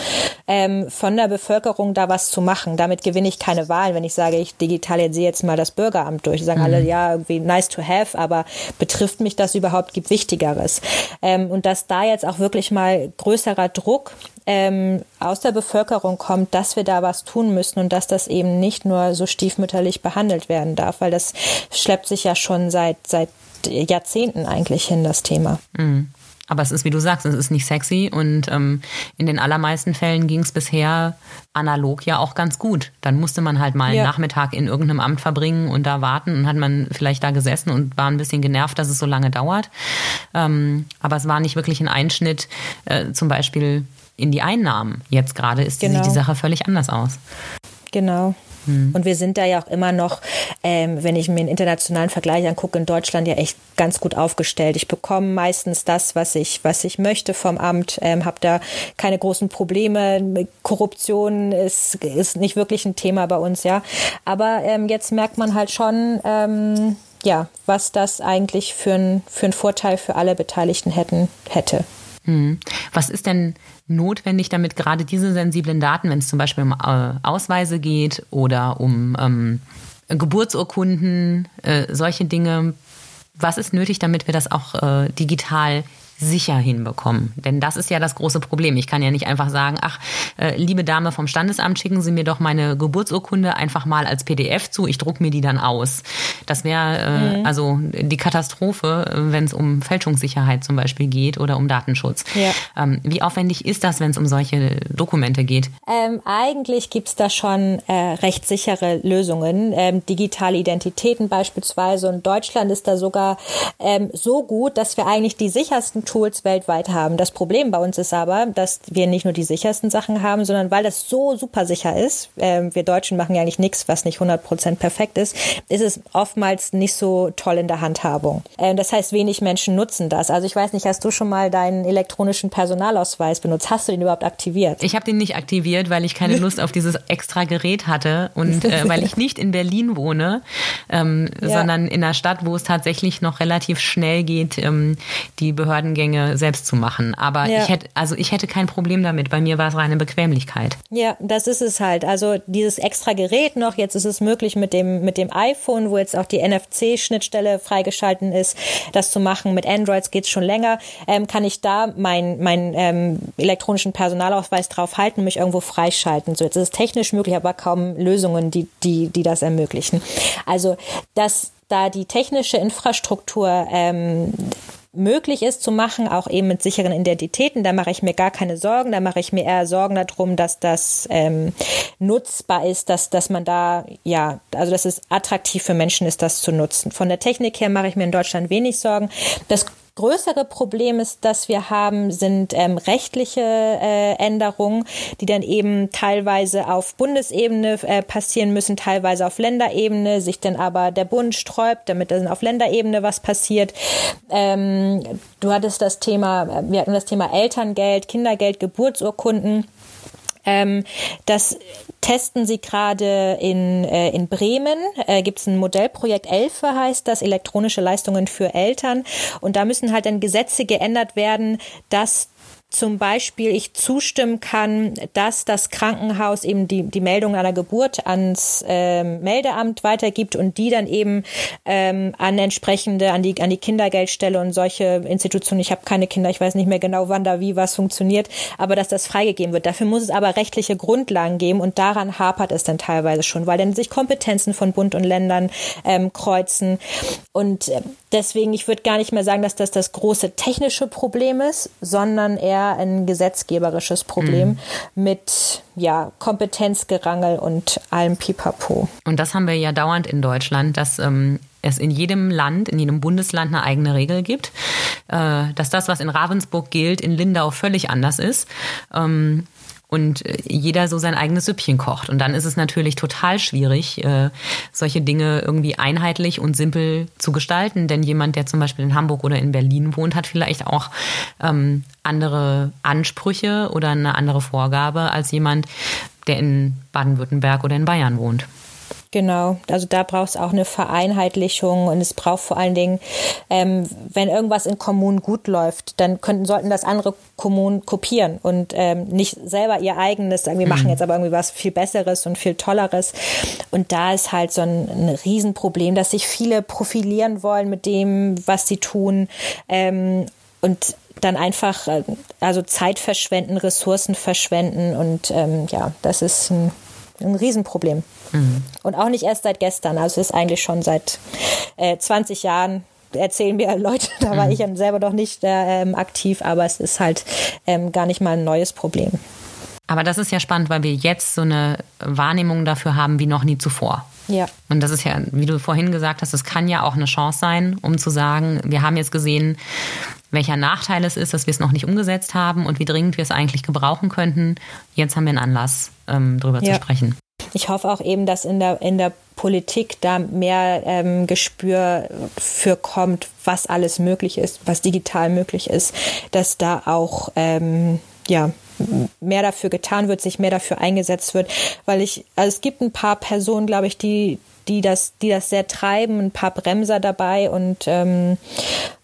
ähm, von der Bevölkerung da was zu machen. Damit gewinne ich keine Wahlen, wenn ich sage, ich digitalisiere jetzt mal das Bürgeramt durch. Die sagen mhm. alle, ja, irgendwie nice to have, aber betrifft mich das überhaupt? Gibt Wichtigeres. Ähm, und dass da jetzt auch wirklich mal größerer Druck ähm, aus der Bevölkerung kommt, dass wir da was tun müssen und dass das eben nicht nur so stiefmütterlich behandelt werden darf, weil das schleppt sich ja schon seit seit Jahrzehnten eigentlich hin, das Thema. Mhm. Aber es ist, wie du sagst, es ist nicht sexy und ähm, in den allermeisten Fällen ging es bisher analog ja auch ganz gut. Dann musste man halt mal ja. einen Nachmittag in irgendeinem Amt verbringen und da warten und hat man vielleicht da gesessen und war ein bisschen genervt, dass es so lange dauert. Ähm, aber es war nicht wirklich ein Einschnitt, äh, zum Beispiel in die Einnahmen. Jetzt gerade ist genau. sieht die Sache völlig anders aus. Genau. Mhm. Und wir sind da ja auch immer noch, ähm, wenn ich mir einen internationalen Vergleich angucke, in Deutschland ja echt ganz gut aufgestellt. Ich bekomme meistens das, was ich, was ich möchte vom Amt, ähm, habe da keine großen Probleme. Korruption ist, ist nicht wirklich ein Thema bei uns, ja. Aber ähm, jetzt merkt man halt schon, ähm, ja, was das eigentlich für, ein, für einen Vorteil für alle Beteiligten hätten, hätte. Hm. Was ist denn notwendig, damit gerade diese sensiblen Daten, wenn es zum Beispiel um äh, Ausweise geht oder um ähm, Geburtsurkunden, äh, solche Dinge, was ist nötig, damit wir das auch äh, digital sicher hinbekommen. Denn das ist ja das große Problem. Ich kann ja nicht einfach sagen, ach, äh, liebe Dame vom Standesamt, schicken Sie mir doch meine Geburtsurkunde einfach mal als PDF zu, ich druck mir die dann aus. Das wäre äh, mhm. also die Katastrophe, wenn es um Fälschungssicherheit zum Beispiel geht oder um Datenschutz. Ja. Ähm, wie aufwendig ist das, wenn es um solche Dokumente geht? Ähm, eigentlich gibt's da schon äh, recht sichere Lösungen. Ähm, digitale Identitäten beispielsweise. Und Deutschland ist da sogar ähm, so gut, dass wir eigentlich die sichersten Tools weltweit haben. Das Problem bei uns ist aber, dass wir nicht nur die sichersten Sachen haben, sondern weil das so super sicher ist, äh, wir Deutschen machen ja eigentlich nichts, was nicht 100% perfekt ist, ist es oftmals nicht so toll in der Handhabung. Äh, das heißt, wenig Menschen nutzen das. Also ich weiß nicht, hast du schon mal deinen elektronischen Personalausweis benutzt? Hast du den überhaupt aktiviert? Ich habe den nicht aktiviert, weil ich keine Lust auf dieses extra Gerät hatte und äh, weil ich nicht in Berlin wohne, ähm, ja. sondern in einer Stadt, wo es tatsächlich noch relativ schnell geht, ähm, die Behörden Behördengänge selbst zu machen. Aber ja. ich hätte, also ich hätte kein Problem damit. Bei mir war es reine Bequemlichkeit. Ja, das ist es halt. Also dieses extra Gerät noch, jetzt ist es möglich mit dem, mit dem iPhone, wo jetzt auch die NFC-Schnittstelle freigeschalten ist, das zu machen. Mit Androids geht es schon länger. Ähm, kann ich da meinen mein, ähm, elektronischen Personalausweis drauf halten, mich irgendwo freischalten. So, jetzt ist es technisch möglich, aber kaum Lösungen, die, die, die das ermöglichen. Also, dass da die technische Infrastruktur ähm, möglich ist zu machen, auch eben mit sicheren Identitäten. Da mache ich mir gar keine Sorgen. Da mache ich mir eher Sorgen darum, dass das ähm, nutzbar ist, dass, dass man da, ja, also dass es attraktiv für Menschen ist, das zu nutzen. Von der Technik her mache ich mir in Deutschland wenig Sorgen. Das größere Problem ist, das wir haben, sind ähm, rechtliche äh, Änderungen, die dann eben teilweise auf Bundesebene äh, passieren müssen, teilweise auf Länderebene, sich dann aber der Bund sträubt, damit dann auf Länderebene was passiert. Ähm, du hattest das Thema, wir hatten das Thema Elterngeld, Kindergeld, Geburtsurkunden. Ähm, das testen sie gerade in, äh, in Bremen. Äh, Gibt es ein Modellprojekt Elfe, heißt das, elektronische Leistungen für Eltern. Und da müssen halt dann Gesetze geändert werden, dass zum Beispiel ich zustimmen kann, dass das Krankenhaus eben die, die Meldung einer Geburt ans ähm, Meldeamt weitergibt und die dann eben ähm, an entsprechende, an die, an die Kindergeldstelle und solche Institutionen, ich habe keine Kinder, ich weiß nicht mehr genau, wann da wie was funktioniert, aber dass das freigegeben wird. Dafür muss es aber rechtliche Grundlagen geben und daran hapert es dann teilweise schon, weil dann sich Kompetenzen von Bund und Ländern ähm, kreuzen. Und äh, deswegen, ich würde gar nicht mehr sagen, dass das das große technische Problem ist, sondern eher ein gesetzgeberisches Problem mhm. mit ja, Kompetenzgerangel und allem Pipapo. Und das haben wir ja dauernd in Deutschland, dass ähm, es in jedem Land, in jedem Bundesland eine eigene Regel gibt, äh, dass das, was in Ravensburg gilt, in Lindau völlig anders ist. Ähm, und äh, jeder so sein eigenes Süppchen kocht. Und dann ist es natürlich total schwierig, äh, solche Dinge irgendwie einheitlich und simpel zu gestalten. Denn jemand, der zum Beispiel in Hamburg oder in Berlin wohnt, hat vielleicht auch ähm, andere Ansprüche oder eine andere Vorgabe als jemand, der in Baden-Württemberg oder in Bayern wohnt. Genau, also da braucht es auch eine Vereinheitlichung und es braucht vor allen Dingen, ähm, wenn irgendwas in Kommunen gut läuft, dann könnten, sollten das andere Kommunen kopieren und ähm, nicht selber ihr eigenes sagen, wir mhm. machen jetzt aber irgendwie was viel Besseres und viel Tolleres. Und da ist halt so ein, ein Riesenproblem, dass sich viele profilieren wollen mit dem, was sie tun. Ähm, und dann einfach äh, also Zeit verschwenden, Ressourcen verschwenden und ähm, ja, das ist ein, ein Riesenproblem. Mhm. Und auch nicht erst seit gestern, also es ist eigentlich schon seit äh, 20 Jahren erzählen mir Leute, da war mhm. ich selber noch nicht äh, ähm, aktiv, aber es ist halt ähm, gar nicht mal ein neues Problem. Aber das ist ja spannend, weil wir jetzt so eine Wahrnehmung dafür haben wie noch nie zuvor. Ja. Und das ist ja, wie du vorhin gesagt hast, es kann ja auch eine Chance sein, um zu sagen, wir haben jetzt gesehen, welcher Nachteil es ist, dass wir es noch nicht umgesetzt haben und wie dringend wir es eigentlich gebrauchen könnten. Jetzt haben wir einen Anlass, ähm, darüber ja. zu sprechen. Ich hoffe auch eben, dass in der, in der Politik da mehr ähm, Gespür für kommt, was alles möglich ist, was digital möglich ist, dass da auch ähm, ja mehr dafür getan wird, sich mehr dafür eingesetzt wird, weil ich, also es gibt ein paar Personen, glaube ich, die die das, die das sehr treiben, ein paar Bremser dabei und ähm,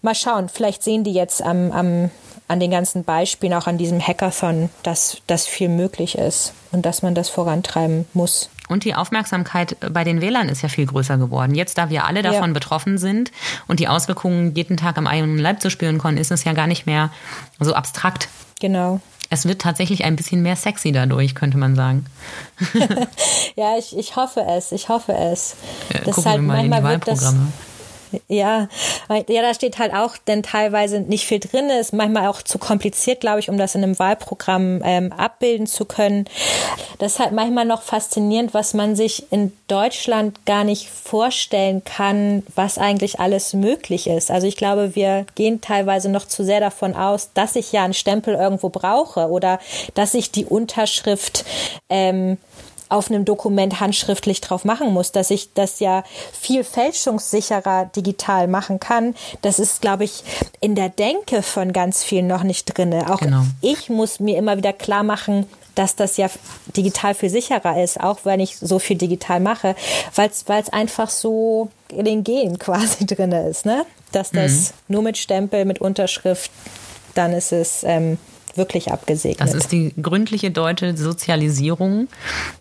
mal schauen, vielleicht sehen die jetzt am, am, an den ganzen Beispielen, auch an diesem Hackathon, dass das viel möglich ist und dass man das vorantreiben muss. Und die Aufmerksamkeit bei den Wählern ist ja viel größer geworden. Jetzt, da wir alle davon ja. betroffen sind und die Auswirkungen jeden Tag am eigenen Leib zu spüren können, ist es ja gar nicht mehr so abstrakt. Genau es wird tatsächlich ein bisschen mehr sexy dadurch, könnte man sagen. ja, ich, ich hoffe es, ich hoffe es. Ja, das gucken halt wir mal in die Wahlprogramme. Ja, ja, da steht halt auch denn teilweise nicht viel drin, ist manchmal auch zu kompliziert, glaube ich, um das in einem Wahlprogramm ähm, abbilden zu können. Das ist halt manchmal noch faszinierend, was man sich in Deutschland gar nicht vorstellen kann, was eigentlich alles möglich ist. Also ich glaube, wir gehen teilweise noch zu sehr davon aus, dass ich ja einen Stempel irgendwo brauche oder dass ich die Unterschrift ähm, auf einem Dokument handschriftlich drauf machen muss, dass ich das ja viel fälschungssicherer digital machen kann. Das ist, glaube ich, in der Denke von ganz vielen noch nicht drin. Auch genau. ich muss mir immer wieder klar machen, dass das ja digital viel sicherer ist, auch wenn ich so viel digital mache, weil es einfach so in den Genen quasi drin ist, ne? Dass das mhm. nur mit Stempel, mit Unterschrift, dann ist es ähm, wirklich abgesegnet. Das ist die gründliche deutsche Sozialisierung.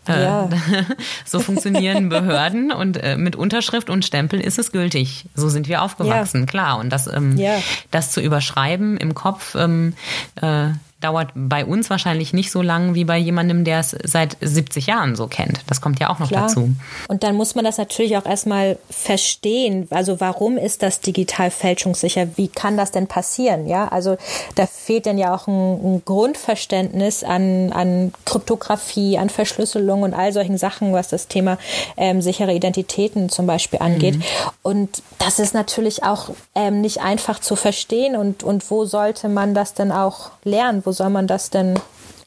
Äh, ja. so funktionieren Behörden und äh, mit Unterschrift und Stempel ist es gültig. So sind wir aufgewachsen, ja. klar. Und das, ähm, ja. das zu überschreiben im Kopf, ähm, äh, dauert bei uns wahrscheinlich nicht so lang wie bei jemandem, der es seit 70 Jahren so kennt. Das kommt ja auch noch Klar. dazu. Und dann muss man das natürlich auch erstmal verstehen. Also warum ist das digital fälschungssicher? Wie kann das denn passieren? Ja, also da fehlt dann ja auch ein, ein Grundverständnis an, an Kryptographie, an Verschlüsselung und all solchen Sachen, was das Thema ähm, sichere Identitäten zum Beispiel angeht. Mhm. Und das ist natürlich auch ähm, nicht einfach zu verstehen und, und wo sollte man das denn auch lernen? Wo soll man das denn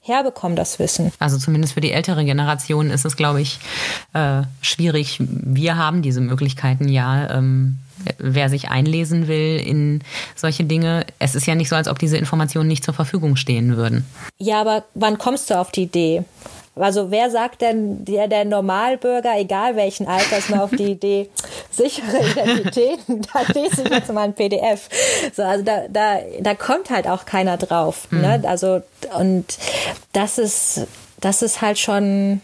herbekommen, das Wissen? Also zumindest für die ältere Generation ist es, glaube ich, äh, schwierig. Wir haben diese Möglichkeiten ja. Ähm wer sich einlesen will in solche Dinge, es ist ja nicht so, als ob diese Informationen nicht zur Verfügung stehen würden. Ja, aber wann kommst du auf die Idee? Also wer sagt denn der, der Normalbürger, egal welchen Alters, mal auf die Idee, sichere Identitäten, da lese ich jetzt mal ein PDF. So, also da, da, da kommt halt auch keiner drauf. Mhm. Ne? Also, und das ist, das ist halt schon,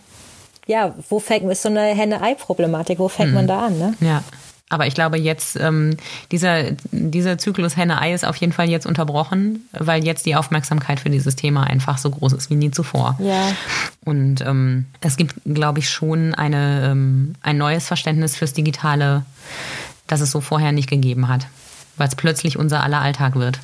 ja, wo fängt, ist so eine Henne-Ei-Problematik, wo fängt mhm. man da an, ne? Ja. Aber ich glaube, jetzt ähm, dieser, dieser Zyklus Henne-Ei ist auf jeden Fall jetzt unterbrochen, weil jetzt die Aufmerksamkeit für dieses Thema einfach so groß ist wie nie zuvor. Ja. Und ähm, es gibt, glaube ich, schon eine, ähm, ein neues Verständnis fürs Digitale, das es so vorher nicht gegeben hat, weil es plötzlich unser aller Alltag wird.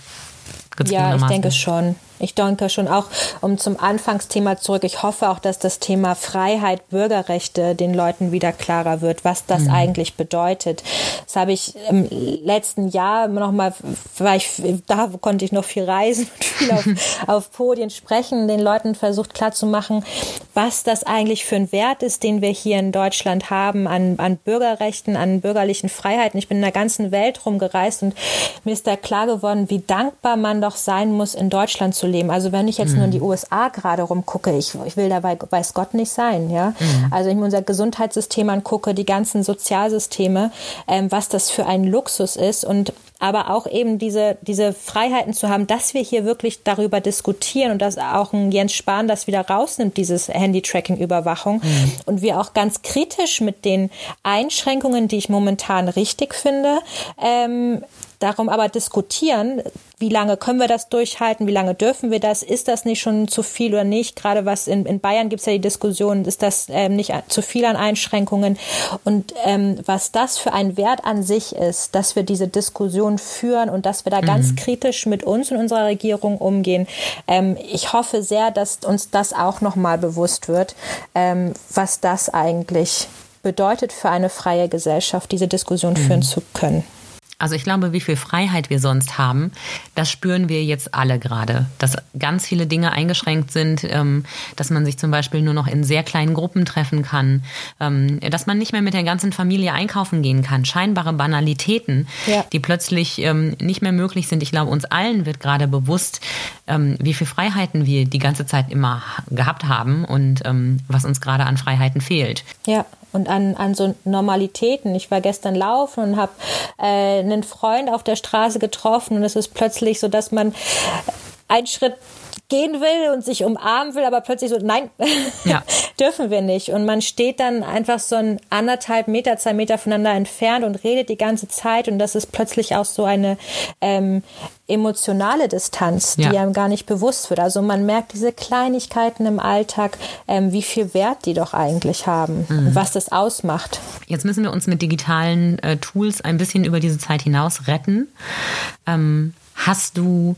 Ja, ich denke schon. Ich denke schon auch, um zum Anfangsthema zurück, ich hoffe auch, dass das Thema Freiheit, Bürgerrechte den Leuten wieder klarer wird, was das mhm. eigentlich bedeutet. Das habe ich im letzten Jahr nochmal, weil ich, da konnte ich noch viel reisen und viel auf, auf Podien sprechen, den Leuten versucht klarzumachen, was das eigentlich für ein Wert ist, den wir hier in Deutschland haben an, an Bürgerrechten, an bürgerlichen Freiheiten. Ich bin in der ganzen Welt rumgereist und mir ist da klar geworden, wie dankbar man noch sein muss, in Deutschland zu leben. Also wenn ich jetzt mhm. nur in die USA gerade rumgucke, ich, ich will dabei, weiß Gott nicht sein, ja. Mhm. Also ich mir unser Gesundheitssystem angucke, die ganzen Sozialsysteme, ähm, was das für ein Luxus ist und aber auch eben diese, diese Freiheiten zu haben, dass wir hier wirklich darüber diskutieren und dass auch ein Jens Spahn das wieder rausnimmt, dieses Handy-Tracking-Überwachung mhm. und wir auch ganz kritisch mit den Einschränkungen, die ich momentan richtig finde, ähm, Darum aber diskutieren, wie lange können wir das durchhalten, wie lange dürfen wir das, ist das nicht schon zu viel oder nicht? Gerade was in, in Bayern gibt es ja die Diskussion, ist das ähm, nicht zu viel an Einschränkungen? Und ähm, was das für ein Wert an sich ist, dass wir diese Diskussion führen und dass wir da mhm. ganz kritisch mit uns und unserer Regierung umgehen. Ähm, ich hoffe sehr, dass uns das auch nochmal bewusst wird, ähm, was das eigentlich bedeutet für eine freie Gesellschaft, diese Diskussion mhm. führen zu können. Also ich glaube, wie viel Freiheit wir sonst haben, das spüren wir jetzt alle gerade. Dass ganz viele Dinge eingeschränkt sind, ähm, dass man sich zum Beispiel nur noch in sehr kleinen Gruppen treffen kann, ähm, dass man nicht mehr mit der ganzen Familie einkaufen gehen kann. Scheinbare Banalitäten, ja. die plötzlich ähm, nicht mehr möglich sind. Ich glaube, uns allen wird gerade bewusst, wie viel Freiheiten wir die ganze Zeit immer gehabt haben und was uns gerade an Freiheiten fehlt. Ja, und an, an so Normalitäten. Ich war gestern laufen und habe äh, einen Freund auf der Straße getroffen und es ist plötzlich so, dass man einen Schritt gehen will und sich umarmen will, aber plötzlich so, nein, ja. dürfen wir nicht. Und man steht dann einfach so ein anderthalb Meter, zwei Meter voneinander entfernt und redet die ganze Zeit und das ist plötzlich auch so eine ähm, emotionale Distanz, die ja. einem gar nicht bewusst wird. Also man merkt diese Kleinigkeiten im Alltag, ähm, wie viel Wert die doch eigentlich haben mhm. und was das ausmacht. Jetzt müssen wir uns mit digitalen äh, Tools ein bisschen über diese Zeit hinaus retten. Ähm, hast du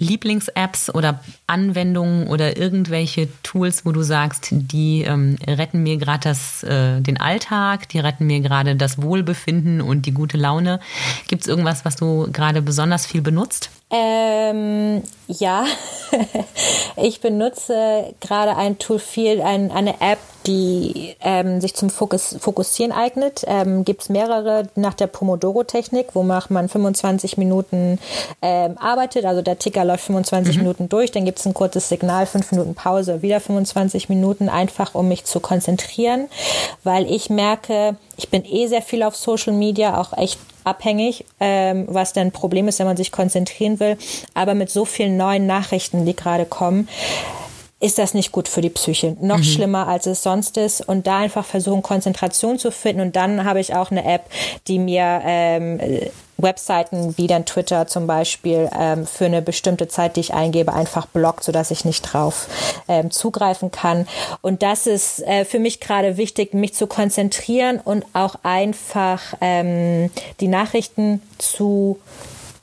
Lieblings-Apps oder Anwendungen oder irgendwelche Tools, wo du sagst, die ähm, retten mir gerade äh, den Alltag, die retten mir gerade das Wohlbefinden und die gute Laune? Gibt es irgendwas, was du gerade besonders viel benutzt? Ähm, ja, ich benutze gerade ein Tool viel, ein, eine App, die ähm, sich zum Fokus, Fokussieren eignet. Ähm, Gibt es mehrere nach der Pomodoro-Technik, wo man 25 Minuten ähm, arbeitet. Also der Ticker läuft 25 mhm. Minuten durch, dann gibt es ein kurzes Signal, 5 Minuten Pause, wieder 25 Minuten, einfach um mich zu konzentrieren, weil ich merke, ich bin eh sehr viel auf Social Media, auch echt abhängig, ähm, was dann ein Problem ist, wenn man sich konzentrieren will. Aber mit so vielen neuen Nachrichten, die gerade kommen, ist das nicht gut für die Psyche. Noch mhm. schlimmer, als es sonst ist. Und da einfach versuchen, Konzentration zu finden. Und dann habe ich auch eine App, die mir ähm, Webseiten wie dann Twitter zum Beispiel ähm, für eine bestimmte Zeit, die ich eingebe, einfach blockt, sodass ich nicht drauf ähm, zugreifen kann. Und das ist äh, für mich gerade wichtig, mich zu konzentrieren und auch einfach ähm, die Nachrichten zu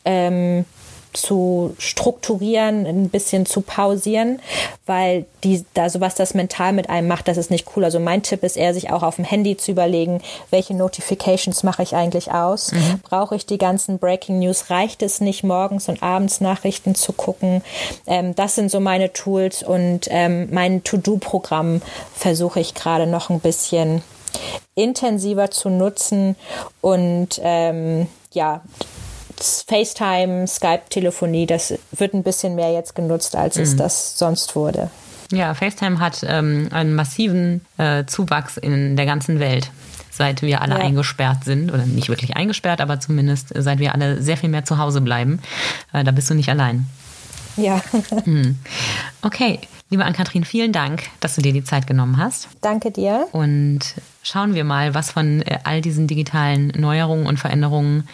ähm, zu strukturieren, ein bisschen zu pausieren, weil die, da sowas das mental mit einem macht, das ist nicht cool. Also mein Tipp ist eher, sich auch auf dem Handy zu überlegen, welche Notifications mache ich eigentlich aus? Mhm. Brauche ich die ganzen Breaking News? Reicht es nicht, morgens und abends Nachrichten zu gucken? Ähm, das sind so meine Tools und ähm, mein To-Do-Programm versuche ich gerade noch ein bisschen intensiver zu nutzen und ähm, ja, FaceTime, Skype-Telefonie, das wird ein bisschen mehr jetzt genutzt, als mhm. es das sonst wurde. Ja, FaceTime hat ähm, einen massiven äh, Zuwachs in der ganzen Welt seit wir alle ja. eingesperrt sind, oder nicht wirklich eingesperrt, aber zumindest seit wir alle sehr viel mehr zu Hause bleiben. Äh, da bist du nicht allein. Ja. Hm. Okay, liebe Ann-Kathrin, vielen Dank, dass du dir die Zeit genommen hast. Danke dir. Und schauen wir mal, was von äh, all diesen digitalen Neuerungen und Veränderungen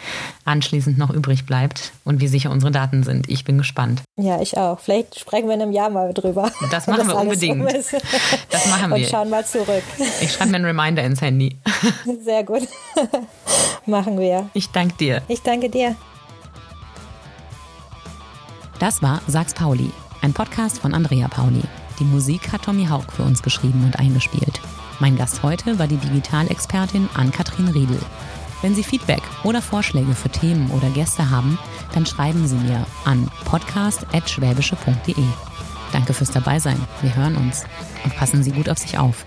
anschließend noch übrig bleibt und wie sicher unsere Daten sind. Ich bin gespannt. Ja, ich auch. Vielleicht sprechen wir in einem Jahr mal drüber. Das machen wir unbedingt. Um das machen wir. Und schauen mal zurück. Ich schreibe mir einen Reminder ins Handy. Sehr gut. machen wir. Ich danke dir. Ich danke dir. Das war Sags Pauli, ein Podcast von Andrea Pauli. Die Musik hat Tommy Haug für uns geschrieben und eingespielt. Mein Gast heute war die Digitalexpertin Ann-Kathrin Riedel. Wenn Sie Feedback oder Vorschläge für Themen oder Gäste haben, dann schreiben Sie mir an podcast.schwäbische.de. Danke fürs Dabeisein. Wir hören uns und passen Sie gut auf sich auf.